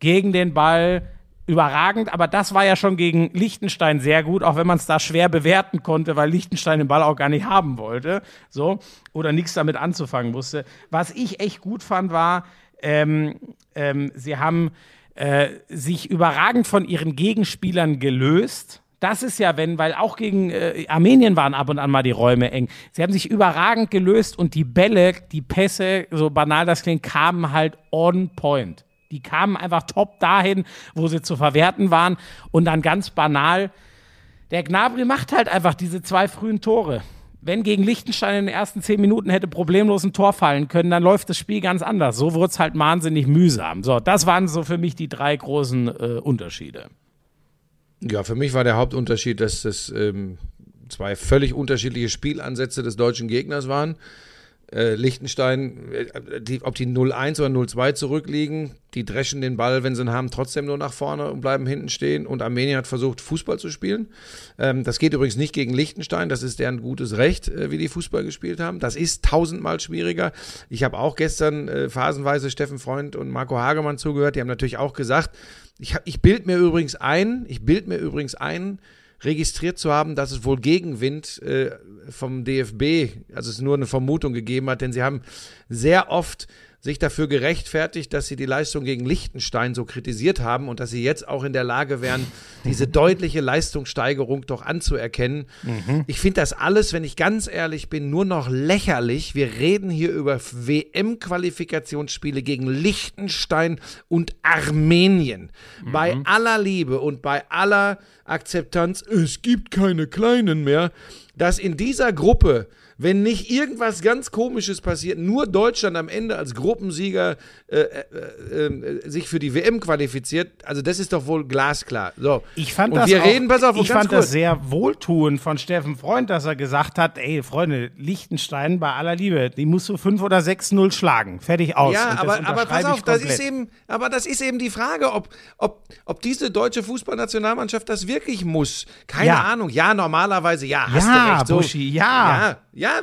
gegen den Ball, überragend, aber das war ja schon gegen Liechtenstein sehr gut, auch wenn man es da schwer bewerten konnte, weil Liechtenstein den Ball auch gar nicht haben wollte, so oder nichts damit anzufangen wusste. Was ich echt gut fand, war, ähm, ähm, sie haben äh, sich überragend von ihren Gegenspielern gelöst. Das ist ja, wenn, weil auch gegen äh, Armenien waren ab und an mal die Räume eng. Sie haben sich überragend gelöst und die Bälle, die Pässe, so banal das klingt, kamen halt on point. Die kamen einfach top dahin, wo sie zu verwerten waren. Und dann ganz banal, der Gnabry macht halt einfach diese zwei frühen Tore. Wenn gegen Liechtenstein in den ersten zehn Minuten hätte problemlos ein Tor fallen können, dann läuft das Spiel ganz anders. So wurde es halt wahnsinnig mühsam. So, das waren so für mich die drei großen äh, Unterschiede. Ja, für mich war der Hauptunterschied, dass das ähm, zwei völlig unterschiedliche Spielansätze des deutschen Gegners waren. Äh, Liechtenstein, äh, die, ob die 0-1 oder 0-2 zurückliegen, die dreschen den Ball, wenn sie ihn haben, trotzdem nur nach vorne und bleiben hinten stehen. Und Armenien hat versucht, Fußball zu spielen. Ähm, das geht übrigens nicht gegen Liechtenstein, das ist deren gutes Recht, äh, wie die Fußball gespielt haben. Das ist tausendmal schwieriger. Ich habe auch gestern äh, phasenweise Steffen Freund und Marco Hagemann zugehört, die haben natürlich auch gesagt, ich, hab- ich bild mir übrigens ein, ich bild mir übrigens ein, registriert zu haben, dass es wohl Gegenwind äh, vom DFB, also es nur eine Vermutung gegeben hat, denn sie haben sehr oft sich dafür gerechtfertigt, dass sie die Leistung gegen Liechtenstein so kritisiert haben und dass sie jetzt auch in der Lage wären, diese deutliche Leistungssteigerung doch anzuerkennen. Ich finde das alles, wenn ich ganz ehrlich bin, nur noch lächerlich. Wir reden hier über WM-Qualifikationsspiele gegen Liechtenstein und Armenien. Bei aller Liebe und bei aller Akzeptanz, es gibt keine Kleinen mehr, dass in dieser Gruppe wenn nicht irgendwas ganz Komisches passiert, nur Deutschland am Ende als Gruppensieger äh, äh, äh, sich für die WM qualifiziert, also das ist doch wohl glasklar. So. Ich fand und das wir auch, reden, pass auf, ich fand kurz. das sehr wohltuend von Steffen Freund, dass er gesagt hat, ey, Freunde, Liechtenstein bei aller Liebe, die musst du 5 oder 6-0 schlagen. Fertig aus. Ja, aber, aber pass auf, das ist eben, aber das ist eben die Frage, ob, ob, ob diese deutsche Fußballnationalmannschaft das wirklich muss. Keine Ja. Ahnung. Ja, normalerweise ja. Hast Ja, du recht. So. Buschi, ja. Ja, ja,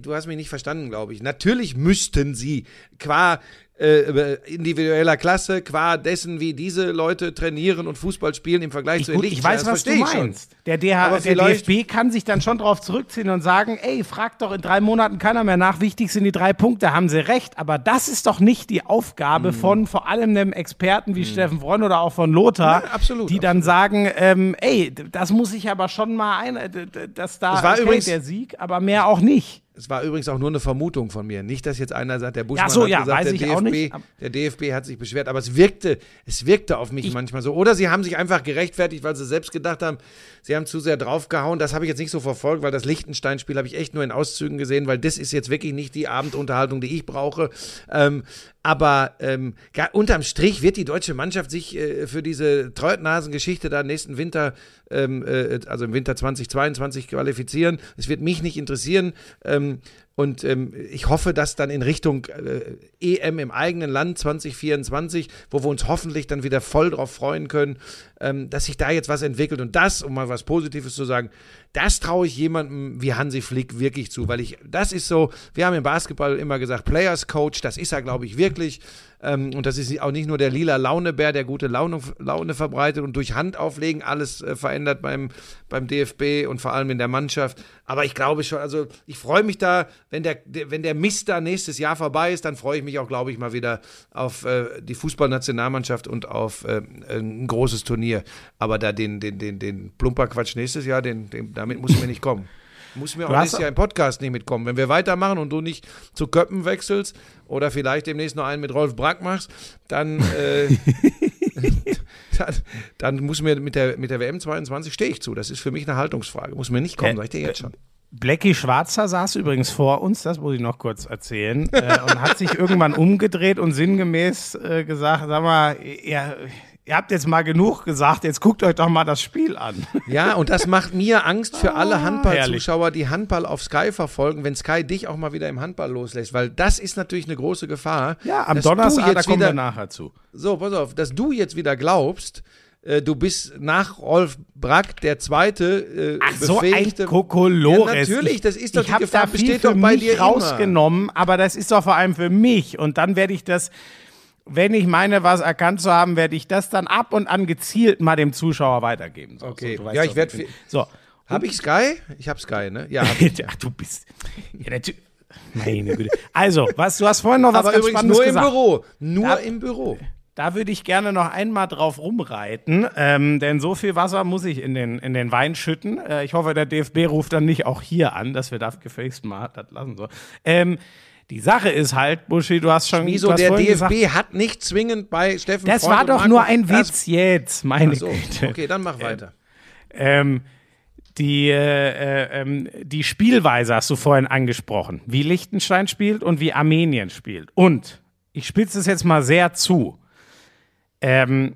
du hast mich nicht verstanden, glaube ich. Natürlich müssten sie qua äh, individueller Klasse, qua dessen, wie diese Leute trainieren und Fußball spielen im Vergleich Ich, zu den ich weiß, was du ich schon. meinst. Der, DH, der DFB kann sich dann schon darauf zurückziehen und sagen, ey, fragt doch in drei Monaten keiner mehr nach, wichtig sind die drei Punkte, haben sie recht. Aber das ist doch nicht die Aufgabe Mhm. von vor allem einem Experten wie Steffen Freund oder auch von Lothar, Ja, absolut, die dann sagen, ähm, ey, das muss ich aber schon mal ein, äh, dass da Das war okay, übrigens- der Sieg, aber mehr auch nicht. Es war übrigens auch nur eine Vermutung von mir. Nicht, dass jetzt einer sagt, der Buschmann Ja, so, hat ja, gesagt, der, ich DFB, nicht. der DFB hat sich beschwert. Aber es wirkte, es wirkte auf mich manchmal so. Oder sie haben sich einfach gerechtfertigt, weil sie selbst gedacht haben, sie haben zu sehr draufgehauen. Das habe ich jetzt nicht so verfolgt, weil das Liechtenstein-Spiel habe ich echt nur in Auszügen gesehen, weil das ist jetzt wirklich nicht die Abendunterhaltung, die ich brauche. Ähm, aber ähm, unterm Strich wird die deutsche Mannschaft sich äh, für diese Treutnasen-Geschichte da nächsten Winter, ähm, äh, also im Winter 2022 qualifizieren. Es wird mich nicht interessieren. Ähm, und ähm, ich hoffe, dass dann in Richtung äh, EM im eigenen Land 2024, wo wir uns hoffentlich dann wieder voll drauf freuen können, ähm, dass sich da jetzt was entwickelt. Und das, um mal was Positives zu sagen, das traue ich jemandem wie Hansi Flick wirklich zu, weil ich, das ist so, wir haben im Basketball immer gesagt, Players Coach, das ist er, glaube ich, wirklich. Ähm, und das ist auch nicht nur der lila Launebär, der gute Laune, Laune verbreitet und durch Handauflegen alles äh, verändert beim, beim DFB und vor allem in der Mannschaft. Aber ich glaube schon, also ich freue mich da, wenn der, wenn der Mist da nächstes Jahr vorbei ist, dann freue ich mich auch, glaube ich, mal wieder auf äh, die Fußballnationalmannschaft und auf äh, ein großes Turnier. Aber da den, den, den, den Plumperquatsch nächstes Jahr, den, den, damit muss mir nicht kommen. Muss mir auch nächstes Jahr im Podcast nicht mitkommen. Wenn wir weitermachen und du nicht zu Köppen wechselst oder vielleicht demnächst noch einen mit Rolf Brack machst, dann, äh, dann, dann muss mir mit der, mit der WM 22 stehe ich zu. Das ist für mich eine Haltungsfrage. Muss mir nicht kommen, Äh, sag ich dir jetzt schon. Blackie Schwarzer saß übrigens vor uns, das muss ich noch kurz erzählen, äh, und hat sich irgendwann umgedreht und sinngemäß äh, gesagt, sag mal, ihr, ihr habt jetzt mal genug gesagt, jetzt guckt euch doch mal das Spiel an. Ja, und das macht mir Angst für alle Ah, Handballzuschauer, die Handball auf Sky verfolgen, wenn Sky dich auch mal wieder im Handball loslässt, weil das ist natürlich eine große Gefahr. Ja, am Donnerstag, da jetzt kommen wieder, wir nachher zu. So, pass auf, dass du jetzt wieder glaubst, äh, du bist nach Rolf Brack der zweite äh, Ach, so ein Kokolores. Ja, natürlich, das ist doch ich die Gefahr, da viel besteht für doch bei mich dir rausgenommen, aber das ist doch vor allem für mich. Und dann werde ich das, wenn ich meine, was erkannt zu haben, werde ich das dann ab und an gezielt mal dem Zuschauer weitergeben. So, Okay. so, Ja, ich doch, werd wie bin. viel- So. Habe ich Sky? Ich habe Sky, ne? Ja, hab. Ach, du bist. Ja, natürlich. Meine Güte. Also, was, du hast vorhin noch was Aber ganz übrigens Spannendes nur im gesagt. Büro. Nur Ja. im Büro. Da würde ich gerne noch einmal drauf rumreiten, ähm, denn so viel Wasser muss ich in den, in den Wein schütten. Äh, ich hoffe, der DFB ruft dann nicht auch hier an, dass wir da gefälligst mal das lassen sollen. Ähm, die Sache ist halt, Buschi, du hast schon Wieso der DFB gesagt, hat nicht zwingend bei Steffen Das Freund war doch Marco- nur ein Witz jetzt, meine so, Güte. okay, dann mach weiter. Ähm, die, äh, äh, ähm, die Spielweise hast du vorhin angesprochen, wie Liechtenstein spielt und wie Armenien spielt. Und ich spitze es jetzt mal sehr zu. Ähm,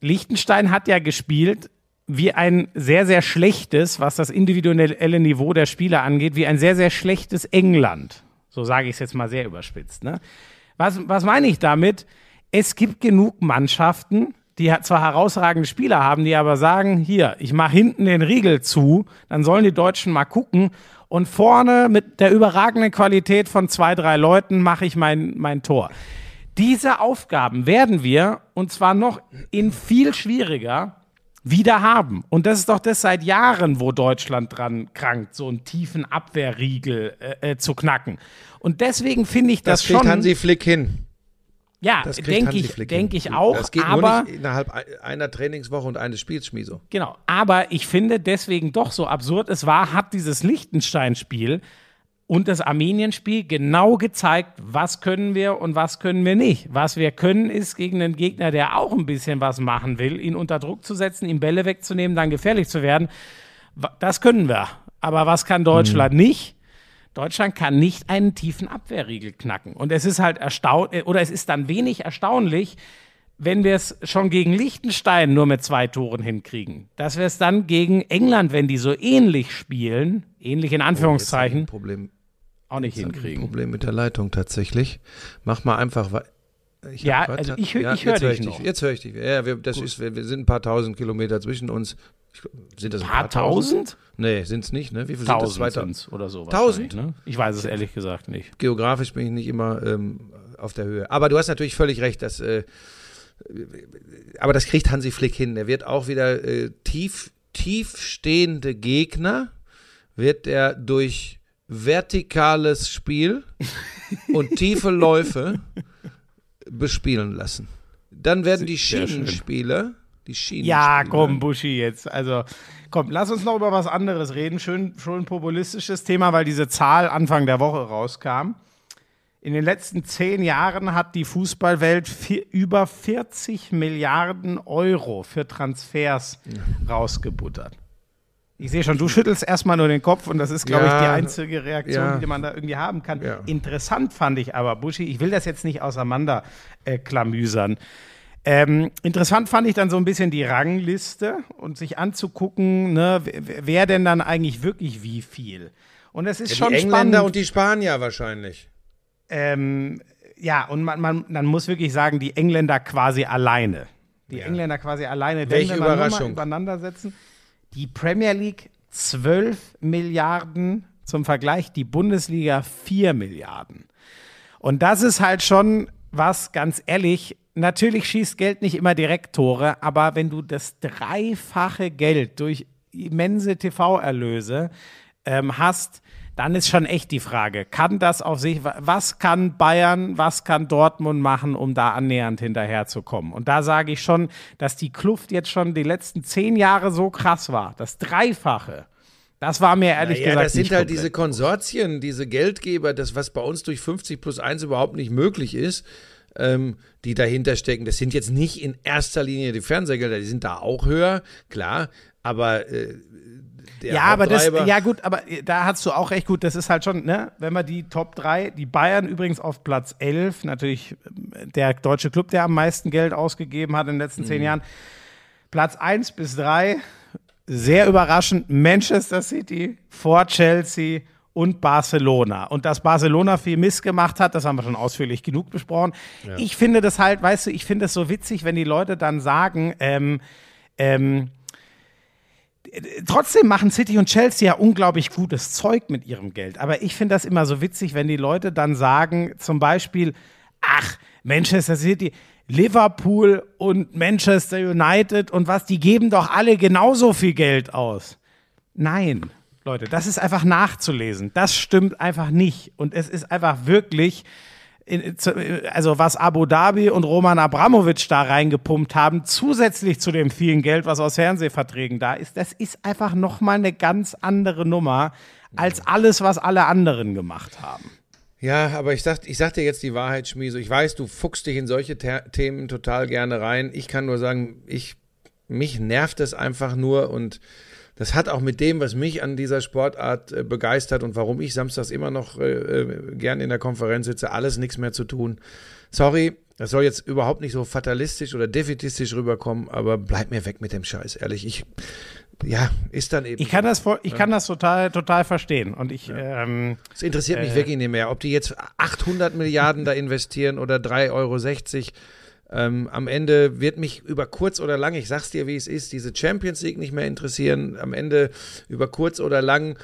Liechtenstein hat ja gespielt wie ein sehr, sehr schlechtes, was das individuelle Niveau der Spieler angeht, wie ein sehr, sehr schlechtes England. So sage ich es jetzt mal sehr überspitzt. Ne? Was, was meine ich damit? Es gibt genug Mannschaften, die zwar herausragende Spieler haben, die aber sagen, hier, ich mache hinten den Riegel zu, dann sollen die Deutschen mal gucken und vorne mit der überragenden Qualität von zwei, drei Leuten mache ich mein, mein Tor. Diese Aufgaben werden wir, und zwar noch in viel schwieriger, wieder haben. Und das ist doch das seit Jahren, wo Deutschland dran krankt, so einen tiefen Abwehrriegel äh, äh, zu knacken. Und deswegen finde ich das, Das schon. Hansi Flick hin. ja, Das denke ich, hin. ich auch. Das geht aber nur nicht innerhalb ein- einer Trainingswoche und eines Spiels, Schmieso. Genau, aber ich finde deswegen doch so absurd es war, hat dieses Liechtenstein-Spiel und das Armenien-Spiel genau gezeigt, was können wir und was können wir nicht. Was wir können, ist gegen einen Gegner, der auch ein bisschen was machen will, ihn unter Druck zu setzen, ihm Bälle wegzunehmen, dann gefährlich zu werden. Das können wir. Aber was kann Deutschland nicht? Deutschland kann nicht einen tiefen Abwehrriegel knacken. Und es ist halt erstaunlich, oder es ist dann wenig erstaunlich, wenn wir es schon gegen Liechtenstein nur mit zwei Toren hinkriegen, dass wir es dann gegen England, wenn die so ähnlich spielen, ähnlich in Anführungszeichen, Ein Problem, auch nicht ein hinkriegen. Problem mit der Leitung tatsächlich. Mach mal einfach weiter. Ich Ja, also ich hör- ich jetzt hör hör dich noch. Jetzt höre ich dich. Ja, wir, das ist, wir, wir sind ein paar tausend Kilometer zwischen uns. Ich, sind das ein Paar tausend? Nee, sind es nicht, ne? Wie viel sind das? Tausend sind's oder so. Tausend? Ne? Ich weiß es ehrlich gesagt nicht. Geografisch bin ich nicht immer ähm, auf der Höhe. Aber du hast natürlich völlig recht, dass, äh, aber das kriegt Hansi Flick hin. Er wird auch wieder äh, tief, tief stehende Gegner, wird er durch vertikales Spiel und tiefe Läufe bespielen lassen. Dann werden die. Schienenspieler, die Schienenspieler, Ja, komm, Buschi jetzt. Also, komm, lass uns noch über was anderes reden. Schön, schon populistisches Thema, weil diese Zahl Anfang der Woche rauskam. In den letzten zehn Jahren hat die Fußballwelt vier, über 40 Milliarden Euro für Transfers rausgebuttert. Ich sehe schon, du schüttelst erstmal nur den Kopf und das ist, glaube ich, Ja, die einzige Reaktion, ja. die man da irgendwie haben kann. Ja. Interessant fand ich aber, Buschi, ich will das jetzt nicht auseinander äh, klamüsern. Ähm, interessant fand ich dann so ein bisschen die Rangliste und sich anzugucken, ne, wer, wer denn dann eigentlich wirklich wie viel. Und es ist die schon Engländer spannend. und die Spanier wahrscheinlich. Ähm, ja, und man, man, man muss wirklich sagen, die Engländer quasi alleine. Die Engländer quasi alleine. Denn Welche Überraschung. übereinander setzen. Die Premier League 12 Milliarden zum Vergleich, die Bundesliga 4 Milliarden. Und das ist halt schon was, ganz ehrlich, natürlich schießt Geld nicht immer direkt Tore, aber wenn du das dreifache Geld durch immense TV-Erlöse ähm, hast, dann ist schon echt die Frage, kann das auf sich, wa- was kann Bayern, was kann Dortmund machen, um da annähernd hinterherzukommen? Und da sage ich schon, dass die Kluft jetzt schon die letzten zehn Jahre so krass war, das Dreifache. Das war mir ehrlich Ja, gesagt das sind halt diese Konsortien, diese Geldgeber, das, was bei uns durch 50 plus 1 überhaupt nicht möglich ist, ähm, die dahinter stecken. Das sind jetzt nicht in erster Linie die Fernsehgelder, die sind da auch höher, klar, aber äh, der Ja, aber das, ja gut, aber da hast du auch recht gut, das ist halt schon, ne, wenn wir die Top 3, die Bayern übrigens auf Platz 11, natürlich ähm, der deutsche Club, der am meisten Geld ausgegeben hat in den letzten Mhm. zehn Jahren. Platz 1 bis 3, sehr überraschend, Manchester City vor Chelsea und Barcelona. Und dass Barcelona viel Mist gemacht hat, das haben wir schon ausführlich genug besprochen. Ich finde das halt, weißt du, ich finde es so witzig, wenn die Leute dann sagen, ähm, ähm, trotzdem machen City und Chelsea ja unglaublich gutes Zeug mit ihrem Geld. Aber ich finde das immer so witzig, wenn die Leute dann sagen, zum Beispiel, ach, Manchester City, Liverpool und Manchester United und was, die geben doch alle genauso viel Geld aus. Nein, Leute, das ist einfach nachzulesen. Das stimmt einfach nicht. Und es ist einfach wirklich in, also was Abu Dhabi und Roman Abramowitsch da reingepumpt haben, zusätzlich zu dem vielen Geld, was aus Fernsehverträgen da ist, das ist einfach nochmal eine ganz andere Nummer als alles, was alle anderen gemacht haben. Ja, aber ich sag, ich sag dir jetzt die Wahrheit, Schmieso. Ich weiß, du fuchst dich in solche Ter Themen total gerne rein. Ich kann nur sagen, ich, mich nervt es einfach nur und das hat auch mit dem, was mich an dieser Sportart äh, begeistert und warum ich samstags immer noch äh, äh, gern in der Konferenz sitze, alles nichts mehr zu tun. Sorry, das soll jetzt überhaupt nicht so fatalistisch oder defetistisch rüberkommen, aber bleib mir weg mit dem Scheiß, ehrlich. Ich, ja, ist dann eben. Ich kann das, ich kann das total, total verstehen. Und ich, ähm, Es interessiert mich wirklich nicht mehr, ob die jetzt 800 Milliarden da investieren oder 3,60 Euro. Ähm, am Ende wird mich über kurz oder lang, ich sag's dir, wie es ist, diese Champions League nicht mehr interessieren. Am Ende über kurz oder lang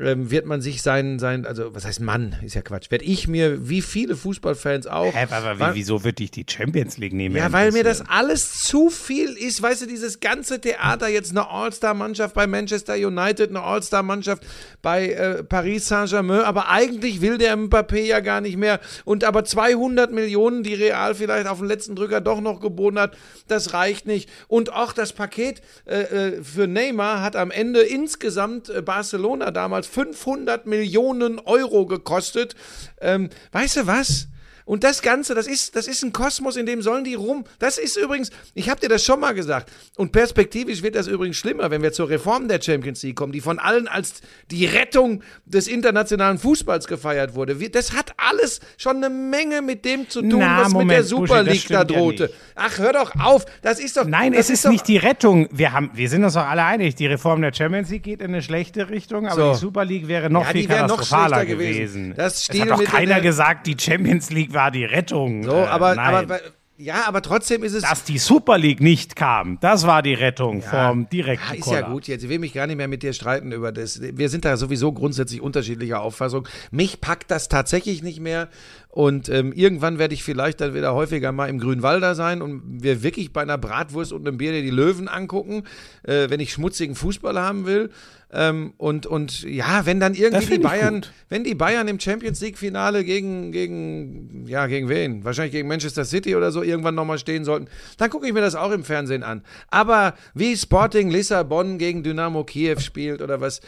ähm, wird man sich sein, sein, also was heißt Mann, ist ja Quatsch, werde ich mir, wie viele Fußballfans auch. hä, aber Wa- wie, wieso wird dich die Champions League nehmen? ja, weil mir das alles zu viel ist. Weißt du, dieses ganze Theater, jetzt eine All-Star-Mannschaft bei Manchester United, eine All-Star-Mannschaft bei äh, Paris Saint-Germain, aber eigentlich will der Mbappé ja gar nicht mehr. Und aber 200 Millionen, die Real vielleicht auf den letzten Drücker doch noch geboten hat, das reicht nicht. Und auch das Paket äh, äh, für Neymar hat am Ende insgesamt äh, Barcelona damals 500 Millionen Euro gekostet. Ähm, weißt du was? Und das Ganze, das ist, das ist ein Kosmos, in dem sollen die rum. Das ist übrigens, ich habe dir das schon mal gesagt. Und perspektivisch wird das übrigens schlimmer, wenn wir zur Reform der Champions League kommen, die von allen als die Rettung des internationalen Fußballs gefeiert wurde. Wir- Das hat alles schon eine Menge mit dem zu tun, Na, was mit Moment, der Buschi, Super das League da ja drohte. nicht. Ach, hör doch auf. Das ist doch. Nein, das es ist, doch, nicht die Rettung. Wir, haben, wir sind uns doch alle einig. Die Reform der Champions League geht in eine schlechte Richtung, aber So. die Super League wäre noch Ja, viel noch katastrophaler schlechter gewesen. gewesen. Das es Stil hat doch mit keiner der- gesagt, die Champions League war die Rettung. So, Äh, aber, nein. aber, ja, aber trotzdem ist es. Dass die Super League nicht kam, das war die Rettung vom direkten Ja, ist Koller. ja gut jetzt. Ich will mich gar nicht mehr mit dir streiten über das. Wir sind da sowieso grundsätzlich unterschiedlicher Auffassung. Mich packt das tatsächlich nicht mehr. Und ähm, irgendwann werde ich vielleicht dann wieder häufiger mal im Grünwalder sein und wir wirklich bei einer Bratwurst und einem Bier dir die Löwen angucken, äh, wenn ich schmutzigen Fußball haben will. Ähm, und, und ja, wenn dann irgendwie die Bayern, gut. wenn die Bayern im Champions League-Finale gegen, gegen, ja, gegen wen? Wahrscheinlich gegen Manchester City oder so irgendwann nochmal stehen sollten, dann gucke ich mir das auch im Fernsehen an. Aber wie Sporting Lissabon gegen Dynamo Kiew spielt oder was,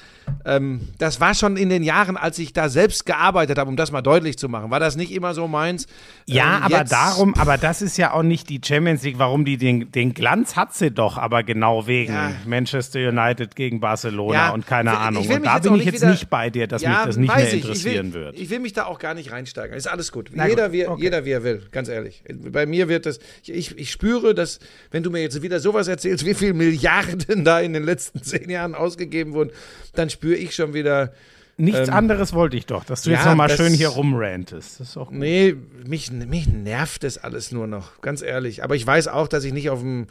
ähm, das war schon in den Jahren, als ich da selbst gearbeitet habe, um das mal deutlich zu machen, war das nicht immer so meins. Ja, Ähm, aber darum, aber das ist ja auch nicht die Champions League, warum die den, den Glanz hat sie doch, aber genau wegen Ja. Manchester United gegen Barcelona Ja, und keine ich Ahnung. ich Und da bin ich nicht jetzt wieder- nicht bei dir, dass Ja, mich das nicht mehr interessieren ich will, wird. Ich will mich da auch gar nicht reinsteigern. Ist alles gut. Na jeder, gut, wie, okay. jeder wie er will, ganz ehrlich. Bei mir wird das, ich, ich, ich spüre, dass, wenn du mir jetzt wieder sowas erzählst, wie viel Milliarden da in den letzten zehn Jahren ausgegeben wurden, dann spüre ich schon wieder, Nichts ähm, anderes wollte ich doch, dass du ja, jetzt nochmal schön hier rumrantest. Das ist auch gut. nee, mich, mich nervt das alles nur noch, ganz ehrlich. Aber ich weiß auch, dass ich nicht auf dem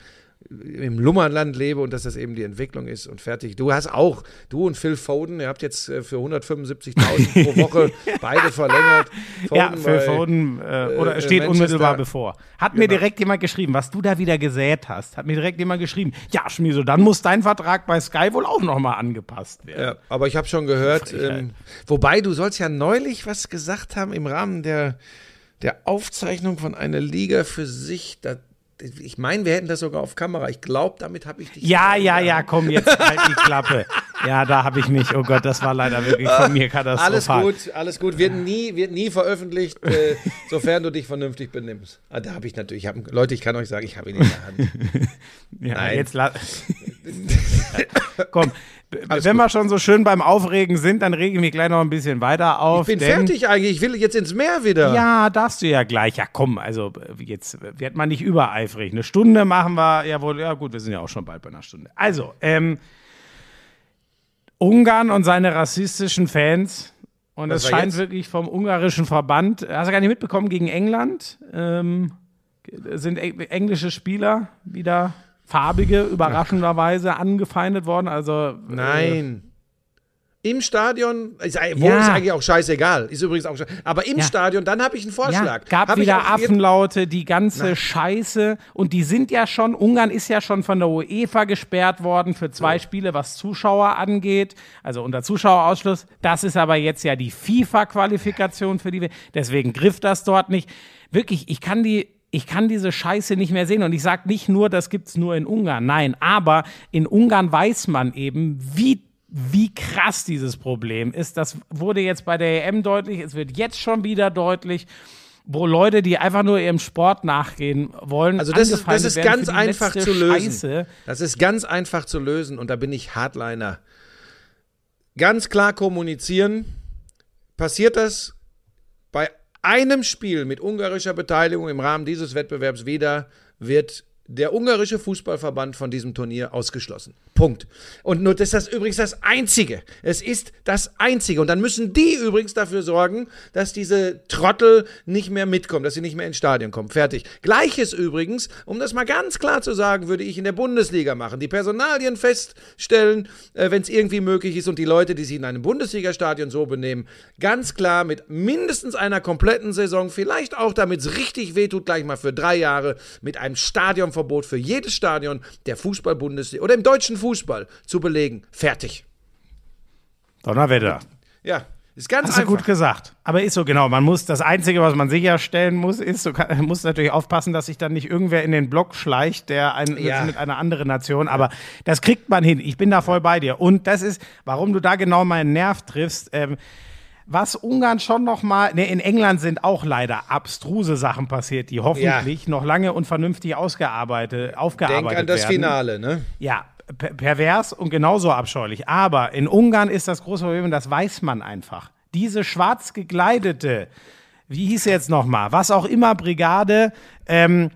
im Lummernland lebe und dass das eben die Entwicklung ist und fertig. Du hast auch, du und Phil Foden, ihr habt jetzt äh, für 175.000 pro Woche beide verlängert. Ja, Foden Phil bei- Foden äh, oder äh, steht Manchester- unmittelbar bevor. Hat mir Genau. direkt jemand geschrieben, was du da wieder gesät hast. Hat mir direkt jemand geschrieben, ja, Schmieso, dann muss dein Vertrag bei Sky wohl auch nochmal angepasst werden. Ja, aber ich habe schon gehört, ähm, wobei du sollst ja neulich was gesagt haben im Rahmen der, der Aufzeichnung von einer Liga für sich. Da, ich meine, wir hätten das sogar auf Kamera. Ich glaube, damit habe ich dich. Ja, ja, ja, komm, jetzt halt die Klappe. Ja, da habe ich mich, oh Gott, das war leider wirklich von mir Alles katastrophal. gut, alles gut. Wird nie, wird nie veröffentlicht, äh, sofern du dich vernünftig benimmst. Ah, da habe ich natürlich, ich hab, Leute, ich kann euch sagen, ich habe ihn in der Hand. Ja, Nein. jetzt la Komm, wenn wir schon so schön beim Aufregen sind, dann rege ich mich gleich noch ein bisschen weiter auf. Ich bin fertig eigentlich. Ich will jetzt ins Meer wieder. Ja, darfst du ja gleich. Ja, komm, also jetzt wird man nicht übereifrig. Eine Stunde machen wir, ja wohl, ja gut, wir sind ja auch schon bald bei einer Stunde. Also, ähm, Ungarn und seine rassistischen Fans. Und es war scheint jetzt? wirklich vom ungarischen Verband, hast du gar nicht mitbekommen, gegen England ähm, sind eng- englische Spieler wieder farbige, überraschenderweise angefeindet worden. Also äh, Nein. Im Stadion, ist, wo Ja. ist eigentlich auch scheißegal, ist übrigens auch scheißegal. Aber im Ja. Stadion, dann habe ich einen Vorschlag. Ja, gab Hab wieder Affenlaute, die ganze Scheiße. Und die sind ja schon, Ungarn ist ja schon von der UEFA gesperrt worden für zwei Spiele, was Zuschauer angeht. Also unter Zuschauerausschluss. Das ist aber jetzt ja die FIFA-Qualifikation für die. Deswegen griff das dort nicht. Wirklich, ich kann die. Ich kann diese Scheiße nicht mehr sehen. Und ich sage nicht nur, das gibt's nur in Ungarn. Nein, aber in Ungarn weiß man eben, wie wie krass dieses Problem ist. Das wurde jetzt bei der EM deutlich, es wird jetzt schon wieder deutlich, wo Leute, die einfach nur ihrem Sport nachgehen wollen, Also das ist, das ist ganz einfach zu lösen. Scheiße. Das ist ganz einfach zu lösen und da bin ich Hardliner. Ganz klar kommunizieren. Passiert das bei einem Spiel mit ungarischer Beteiligung im Rahmen dieses Wettbewerbs wieder, wird der ungarische Fußballverband von diesem Turnier ausgeschlossen. Punkt. Und nur das ist das übrigens das Einzige. Es ist das Einzige. Und dann müssen die übrigens dafür sorgen, dass diese Trottel nicht mehr mitkommen, dass sie nicht mehr ins Stadion kommen. Fertig. Gleiches übrigens, um das mal ganz klar zu sagen, würde ich in der Bundesliga machen. Die Personalien feststellen, äh, wenn es irgendwie möglich ist und die Leute, die sich in einem Bundesliga-Stadion so benehmen, ganz klar mit mindestens einer kompletten Saison, vielleicht auch damit es richtig wehtut, gleich mal für drei Jahre, mit einem Stadionverbot für jedes Stadion der Fußball-Bundesliga oder im deutschen Fußball zu belegen. Fertig. Donnerwetter. Ja, ist ganz Hast du einfach. gut gesagt. Aber ist so genau. Man muss, das Einzige, was man sicherstellen muss, ist, du kann, musst natürlich aufpassen, dass sich dann nicht irgendwer in den Block schleicht, der ein, Ja. mit einer anderen Nation. Aber das kriegt man hin. Ich bin da voll bei dir. Und das ist, warum du da genau meinen Nerv triffst. Ähm, was Ungarn schon noch mal, ne, in England sind auch leider abstruse Sachen passiert, die hoffentlich noch lange und vernünftig ausgearbeitet, aufgearbeitet Denk an das werden. Finale, ne? Ja, per pervers und genauso abscheulich. Aber in Ungarn ist das große Problem, das weiß man einfach. Diese schwarz gekleidete, wie hieß sie jetzt nochmal, was auch immer Brigade, ähm,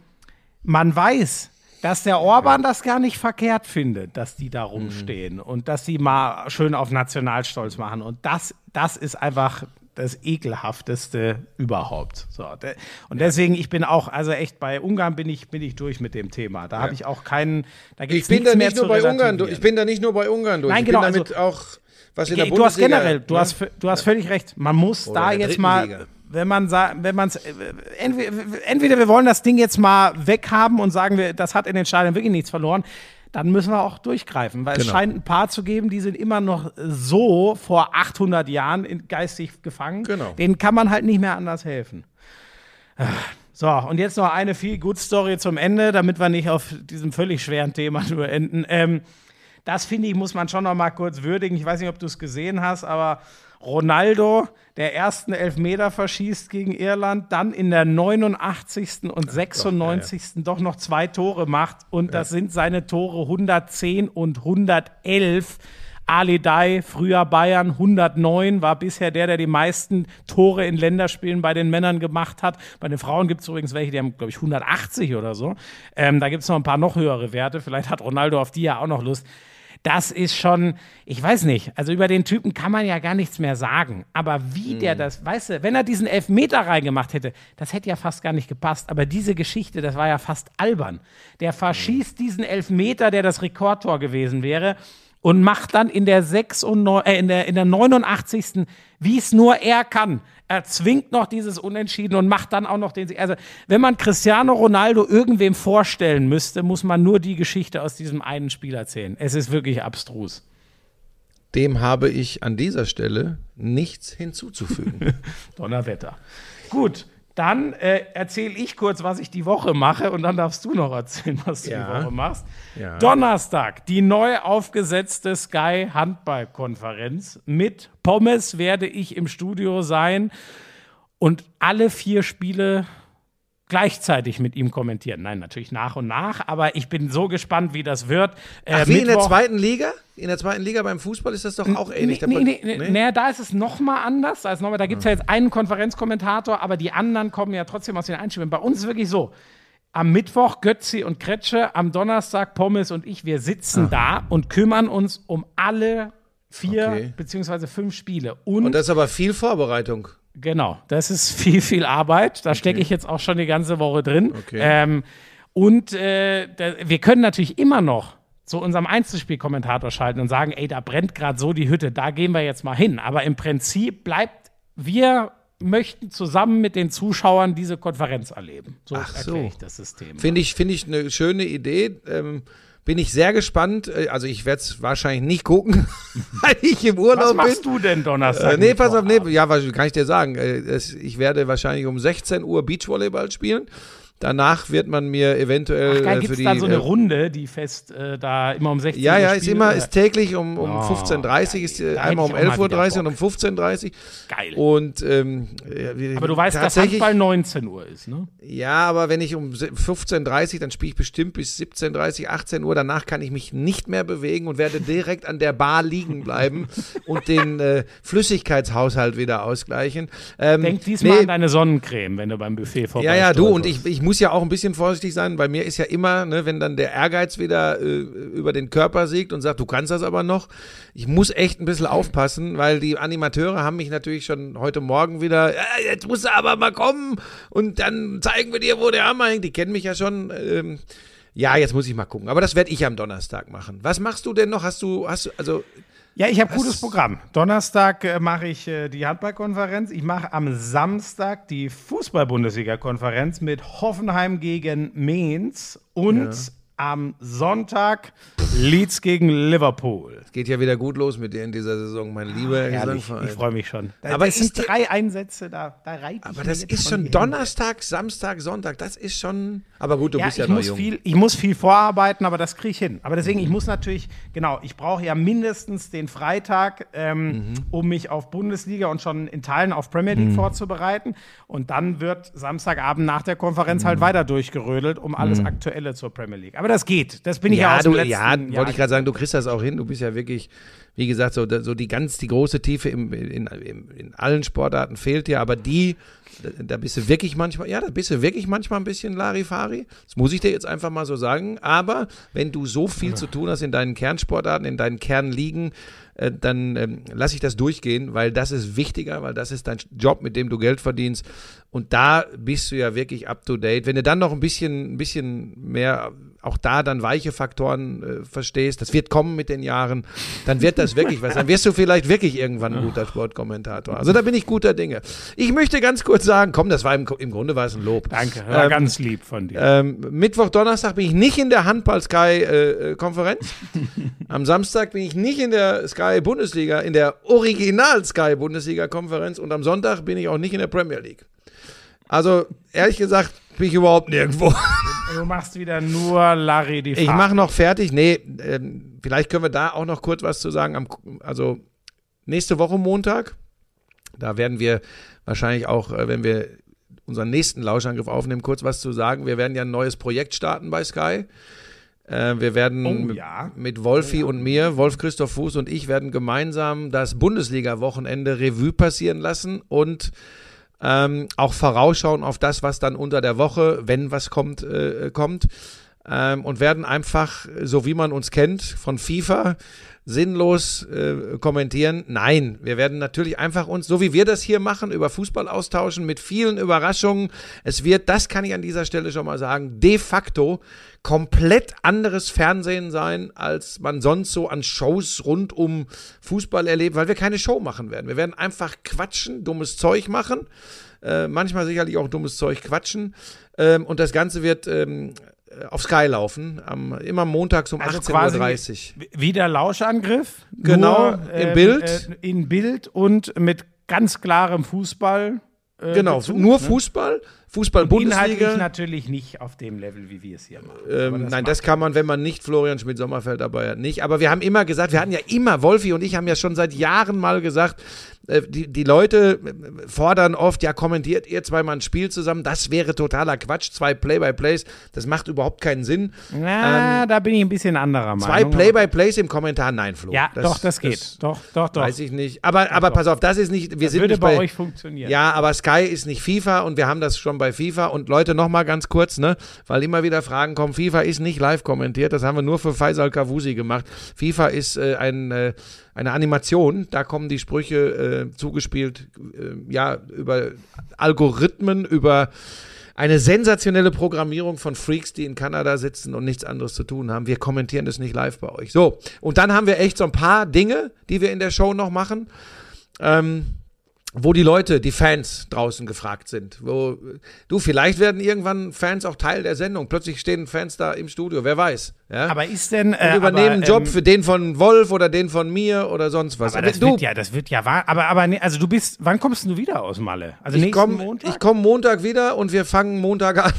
man weiß, dass der Orban das gar nicht verkehrt findet, dass die da rumstehen und dass sie mal schön auf Nationalstolz machen. Und das, das ist einfach das ekelhafteste überhaupt. So, de und deswegen, ich bin auch, also echt bei Ungarn bin ich, bin ich durch mit dem Thema. Da habe ich auch keinen, da Ich gibt's bin nichts da mehr nicht nur bei Ungarn, durch. ich bin da nicht nur bei Ungarn durch. Nein, ich genau, bin damit also- auch was in der du hast Bundesliga. generell, du ne? hast, du hast völlig recht. Man muss Oder da jetzt mal, Liga. Wenn man sagt, wenn man es, entweder, entweder wir wollen das Ding jetzt mal weghaben und sagen wir, das hat in den Stadien wirklich nichts verloren, dann müssen wir auch durchgreifen, weil es Genau. scheint ein paar zu geben, die sind immer noch so vor 800 Jahren geistig gefangen. Genau. Denen kann man halt nicht mehr anders helfen. Ah, So, und jetzt noch eine viel gut Story zum Ende, damit wir nicht auf diesem völlig schweren Thema nur enden. Ähm, das finde ich, muss man schon noch mal kurz würdigen. Ich weiß nicht, ob du es gesehen hast, aber Ronaldo, der ersten Elfmeter verschießt gegen Irland, dann in der 89. und 96. doch noch zwei Tore macht. Und das sind seine Tore 110 und 111. Ali Dai, früher Bayern, 109, war bisher der, der die meisten Tore in Länderspielen bei den Männern gemacht hat. Bei den Frauen gibt es übrigens welche, die haben, glaube ich, 180 oder so. Ähm, da gibt es noch ein paar noch höhere Werte. Vielleicht hat Ronaldo auf die ja auch noch Lust. Das ist schon, ich weiß nicht, also über den Typen kann man ja gar nichts mehr sagen. Aber wie der das, weißt du, wenn er diesen Elfmeter reingemacht hätte, das hätte ja fast gar nicht gepasst. Aber diese Geschichte, das war ja fast albern. Der verschießt diesen Elfmeter, der das Rekordtor gewesen wäre und macht dann in der, 96, äh, in der, in der 89. wie es nur er kann. Er zwingt noch dieses Unentschieden und macht dann auch noch den Sieg. Also, wenn man Cristiano Ronaldo irgendwem vorstellen müsste, muss man nur die Geschichte aus diesem einen Spiel erzählen. Es ist wirklich abstrus. Dem habe ich an dieser Stelle nichts hinzuzufügen. Donnerwetter. Gut, dann äh, erzähle ich kurz, was ich die Woche mache und dann darfst du noch erzählen, was du Ja. die Woche machst. Ja. Donnerstag, die neu aufgesetzte Sky Handballkonferenz. Mit Pommes werde ich im Studio sein und alle vier Spiele gleichzeitig mit ihm kommentieren. Nein, natürlich nach und nach, aber ich bin so gespannt, wie das wird. Äh, Ach, wie in der Mittwoch- zweiten Liga? In der zweiten Liga beim Fußball ist das doch auch ähnlich. Nee, nee, nee, Nee? nee, da ist es noch mal anders. Da, ist noch mal, da gibt es ja jetzt einen Konferenzkommentator, aber die anderen kommen ja trotzdem aus den Einspielen. Bei uns ist es wirklich so. Am Mittwoch Götzi und Kretsche, am Donnerstag Pommes und ich, wir sitzen da und kümmern uns um alle vier Okay. beziehungsweise fünf Spiele. Und, Und das ist aber viel Vorbereitung. Genau, das ist viel, viel Arbeit. Da stecke ich jetzt auch schon die ganze Woche drin. Okay. Ähm, und äh, da, wir können natürlich immer noch zu unserem Einzelspielkommentator schalten und sagen, ey, da brennt gerade so die Hütte, da gehen wir jetzt mal hin. Aber im Prinzip bleibt, wir möchten zusammen mit den Zuschauern diese Konferenz erleben. So Ach so. erkläre ich das System. Finde ich, finde ich eine schöne Idee. Ähm, bin ich sehr gespannt. Äh, Also ich werde es wahrscheinlich nicht gucken, weil ich im Urlaub Was bin. machst du denn Donnerstag? Äh, nee, pass auf, nee, ja, was kann ich dir sagen? Äh, ich werde wahrscheinlich um 16 Uhr Beachvolleyball spielen. Danach wird man mir eventuell Ach, da äh, gibt für die. da so eine äh, Runde, die fest äh, da immer um 16 ja, Uhr ja, ist spielt, immer, ist täglich um, um Oh, 15.30 Uhr, ist äh, geil. Einmal um hätte ich auch mal 11.30 Uhr und um 15.30 Uhr. Geil. Und, ähm, ja, Aber du weißt, dass Handball 19 Uhr ist, ne? Ja, aber wenn ich um 15.30 Uhr, dann spiele ich bestimmt bis 17.30 18 Uhr. Danach kann ich mich nicht mehr bewegen und werde direkt an der Bar liegen bleiben und den äh, Flüssigkeitshaushalt wieder ausgleichen. Ähm, Denk diesmal nee, an deine Sonnencreme, wenn du beim Buffet vorbei ja, ja, du und ich, ich muss ja auch ein bisschen vorsichtig sein. Bei mir ist ja immer, ne, wenn dann der Ehrgeiz wieder äh, über den Körper siegt und sagt, du kannst das aber noch. Ich muss echt ein bisschen aufpassen, weil die Animateure haben mich natürlich schon heute Morgen wieder, ja, jetzt musst du aber mal kommen und dann zeigen wir dir, wo der Hammer hängt. Die kennen mich ja schon. Ähm, ja, jetzt muss ich mal gucken. Aber das werde ich am Donnerstag machen. Was machst du denn noch? Hast du, hast du, also Ja, ich habe gutes Programm. Donnerstag äh, mache ich äh, die Handballkonferenz. Ich mache am Samstag die Fußball-Bundesliga-Konferenz mit Hoffenheim gegen Mainz und am Sonntag Leeds gegen Liverpool. Geht ja wieder gut los mit dir in dieser Saison, mein lieber Herrlich, Gesangverein. ich freue mich schon. Da, Aber ist sind die- drei Einsätze, da, da reite ich Aber das jetzt ist schon. Donnerstag, Samstag, Sonntag. Das ist schon. Aber gut, du Ja, bist ja ich, noch muss jung. viel, ich muss viel vorarbeiten, aber das kriege ich hin. Aber deswegen, ich muss natürlich, genau, ich brauche ja mindestens den Freitag, ähm, Mhm. um mich auf Bundesliga und schon in Teilen auf Premier League vorzubereiten. Und dann wird Samstagabend nach der Konferenz Mhm. halt weiter durchgerödelt, um alles Aktuelle zur Premier League. Aber das geht. Das bin ich ja, ja, aus du, ja, wollte ich gerade sagen, du kriegst das auch hin. Du bist ja wirklich, wie gesagt, so, so die ganz, die große Tiefe im, in, in, in allen Sportarten fehlt dir, aber die, da, bist du wirklich manchmal, ja, da bist du wirklich manchmal ein bisschen Larifari. Das muss ich dir jetzt einfach mal so sagen. Aber wenn du so viel zu tun hast in deinen Kernsportarten, in deinen Kernligen, äh, dann ähm, lass ich das durchgehen, weil das ist wichtiger, weil das ist dein Job, mit dem du Geld verdienst. Und da bist du ja wirklich up to date. Wenn du dann noch ein bisschen, ein bisschen mehr, auch da dann weiche Faktoren äh, verstehst, das wird kommen mit den Jahren, dann wird das wirklich was. Dann wirst du vielleicht wirklich irgendwann ein guter Sportkommentator. Also da bin ich guter Dinge. Ich möchte ganz kurz sagen, komm, das war im, im Grunde war es ein Lob. Danke, war Ähm, ganz lieb von dir. Ähm, Mittwoch, Donnerstag bin ich nicht in der Handball-Sky-Konferenz. Am Samstag bin ich nicht in der Sky-Bundesliga, in der Original-Sky-Bundesliga-Konferenz. Und am Sonntag bin ich auch nicht in der Premier League. Also, ehrlich gesagt, bin ich überhaupt nirgendwo. du machst wieder nur Larry die Ich Fahrt. mache noch fertig. Nee, ähm, vielleicht können wir da auch noch kurz was zu sagen. Am, also, nächste Woche Montag, da werden wir wahrscheinlich auch, äh, wenn wir unseren nächsten Lauschangriff aufnehmen, kurz was zu sagen. Wir werden ja ein neues Projekt starten bei Sky. Äh, wir werden Oh, mit- ja. mit Wolfi und mir, Wolf Christoph Fuß und ich, werden gemeinsam das Bundesliga-Wochenende Revue passieren lassen und ähm, auch vorausschauen auf das, was dann unter der Woche, wenn was kommt, äh, kommt. Ähm, und werden einfach, so wie man uns kennt, von FIFA sinnlos äh, kommentieren. Nein, wir werden natürlich einfach uns, so wie wir das hier machen, über Fußball austauschen mit vielen Überraschungen. Es wird, das kann ich an dieser Stelle schon mal sagen, de facto komplett anderes Fernsehen sein, als man sonst so an Shows rund um Fußball erlebt, weil wir keine Show machen werden. Wir werden einfach quatschen, dummes Zeug machen, äh, manchmal sicherlich auch dummes Zeug quatschen. Ähm, und das Ganze wird ähm, auf Sky laufen, am, immer montags um Also 18.30 Uhr. Wie der Lauschangriff. Genau, nur, im Bild. Äh, in Bild und mit ganz klarem Fußball. Äh, Genau, Bezug, nur ne? Fußball, Inhaltlich Fußball-Bundesliga. natürlich nicht auf dem Level, wie wir es hier machen. Ähm, Aber nein, das kann man, wenn man nicht Florian Schmidt-Sommerfeld dabei hat, nicht. Aber wir haben immer gesagt, wir hatten ja immer, Wolfi und ich haben ja schon seit Jahren mal gesagt, äh, die, die Leute äh, fordern oft, ja, kommentiert ihr zweimal ein Spiel zusammen, das wäre totaler Quatsch, zwei Play-by-Plays, das macht überhaupt keinen Sinn. Na, da bin ich ein bisschen anderer Meinung. Ähm, Zwei Play-by-Plays im Kommentar, nein, Flo. Ja, doch, das geht. doch, doch, doch. Weiß ich nicht. Aber, aber pass auf, das ist nicht, wir das sind würde nicht bei, bei, euch funktionieren. Ja, aber Sky ist nicht FIFA und wir haben das schon bei FIFA. Und Leute, nochmal ganz kurz, ne, weil immer wieder Fragen kommen, FIFA ist nicht live kommentiert, das haben wir nur für Faisal Kavusi gemacht. FIFA ist äh, ein, äh, eine Animation, da kommen die Sprüche äh, zugespielt, äh, ja, über Algorithmen, über eine sensationelle Programmierung von Freaks, die in Kanada sitzen und nichts anderes zu tun haben. Wir kommentieren das nicht live bei euch. So, und dann haben wir echt so ein paar Dinge, die wir in der Show noch machen. Ähm, wo die Leute, die Fans draußen gefragt sind. Wo, du, vielleicht werden irgendwann Fans auch Teil der Sendung. Plötzlich stehen Fans da im Studio, wer weiß. Ja? Aber ist denn. Äh, und übernehmen aber, einen Job ähm, für den von Wolf oder den von mir oder sonst was. Aber das du, wird ja, das wird ja wahr. Aber, aber nee, also du bist, wann kommst du wieder aus Malle? Also ich komme Montag? komm Montag wieder und wir fangen Montag an.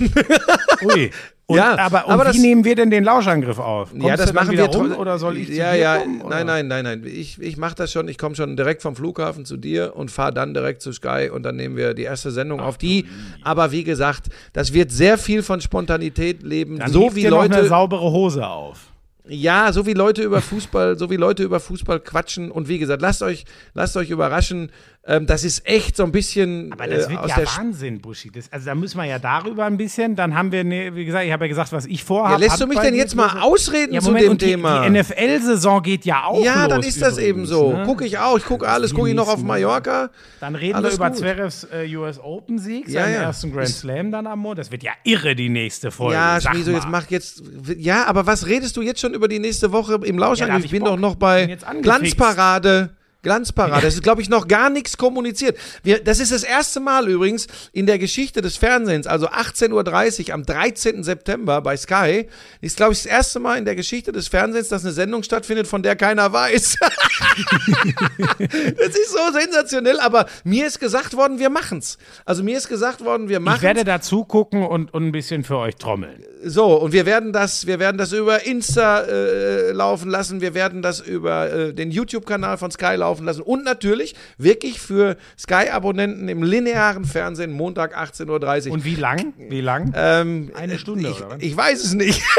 Ui. Und, Ja, aber, aber wie das- nehmen wir denn den Lauschangriff auf? Kommst ja, das machen wir rum, Oder soll ich Ja, ja, kommen, nein, nein, nein, nein. Ich, ich mache das schon. Ich komme schon direkt vom Flughafen zu dir und fahre dann direkt zu Sky und dann nehmen wir die erste Sendung auf die. Aber wie gesagt, das wird sehr viel von Spontanität leben. Dann so wie dir noch eine Leute. saubere Hose auf. Ja, so wie Leute über Fußball, so wie Leute über Fußball quatschen. Und wie gesagt, lasst euch, lasst euch überraschen. Ähm, das ist echt so ein bisschen Aber das äh, wird aus ja Wahnsinn, Buschi. Das, also da müssen wir ja darüber ein bisschen. Dann haben wir, ne, wie gesagt, ich habe ja gesagt, was ich ja, vorhabe. lässt du mich denn jetzt mal ausreden ja, zu Moment, dem und die, Thema? Die NFL-Saison geht ja auch ja, los. dann ist das eben übrigens, so. Ne? Gucke ich auch. Ich gucke alles. Gucke ich noch auf Mallorca. Dann reden Alles wir über gut. Zverevs äh, US Open-Sieg, Ja, seinen ja. ersten Grand Slam dann am Montag. Das wird ja irre, die nächste Folge. Ja, Schmieso, jetzt mach jetzt. Ja, aber was redest du jetzt schon über die nächste Woche im Lauschangriff? Ja, ich bin Bock. doch noch bei. Glanzparade. Glanzparade. Es ist, glaube ich, noch gar nichts kommuniziert. Wir, das ist das erste Mal übrigens in der Geschichte des Fernsehens, also 18.30 Uhr am 13. September bei Sky, ist, glaube ich, das erste Mal in der Geschichte des Fernsehens, dass eine Sendung stattfindet, von der keiner weiß. das ist so sensationell, aber mir ist gesagt worden, wir machen's. Also mir ist gesagt worden, wir machen's. Ich werde dazu gucken und, und ein bisschen für euch trommeln. So, und wir werden das, wir werden das über Insta äh, laufen lassen, wir werden das über äh, den YouTube-Kanal von Sky laufen lassen und natürlich wirklich für Sky-Abonnenten im linearen Fernsehen Montag 18.30 Uhr. Und wie lang? Wie lang? Ähm, Eine Stunde, ich, oder? Ich weiß es nicht.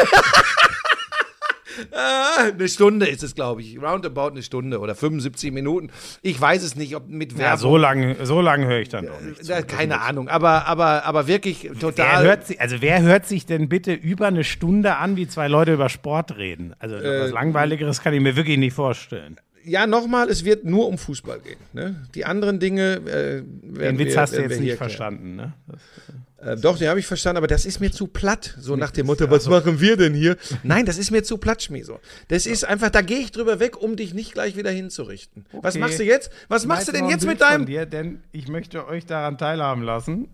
Ah, eine Stunde ist es, glaube ich. Roundabout eine Stunde oder 75 Minuten. Ich weiß es nicht, ob mit ja, Werbung. so lange so lang höre ich dann noch nicht. Äh, keine Ahnung, aber, aber, aber wirklich Wer total. hört, sich, also wer hört sich denn bitte über eine Stunde an, wie zwei Leute über Sport reden? Also Äh, was Langweiligeres kann ich mir wirklich nicht vorstellen. Ja, nochmal, es wird nur um Fußball gehen. Ne? Die anderen Dinge äh, werden Den Witz wir, hast du jetzt nicht verstanden, ne? Äh, doch, den habe ich verstanden, aber das ist mir zu platt. So nach dem Motto, was machen wir denn hier? Nein, das ist mir zu platt, Schmieso. Das ist einfach, da gehe ich drüber weg, um dich nicht gleich wieder hinzurichten. Was Okay. machst du jetzt? Was machst du denn jetzt mit deinem... Dir, denn ich möchte euch daran teilhaben lassen.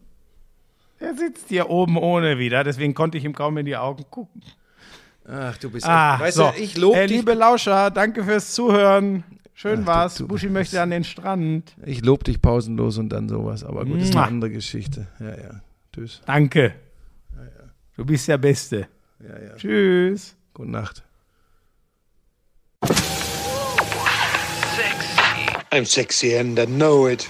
Er sitzt hier oben ohne wieder, deswegen konnte ich ihm kaum in die Augen gucken. Ach, du bist... Ah, weißt so. du, ich lobe äh, dich, Liebe Lauscher, danke fürs Zuhören. Schön Ach, war's. du- du- Buschi möchte an den Strand. ich lob dich pausenlos und dann sowas. Aber gut, das ist eine andere Geschichte. Ja, ja. Tschüss. Danke. Du bist der Beste. Ja, ja. Tschüss. Gute Nacht. I'm sexy and I know it.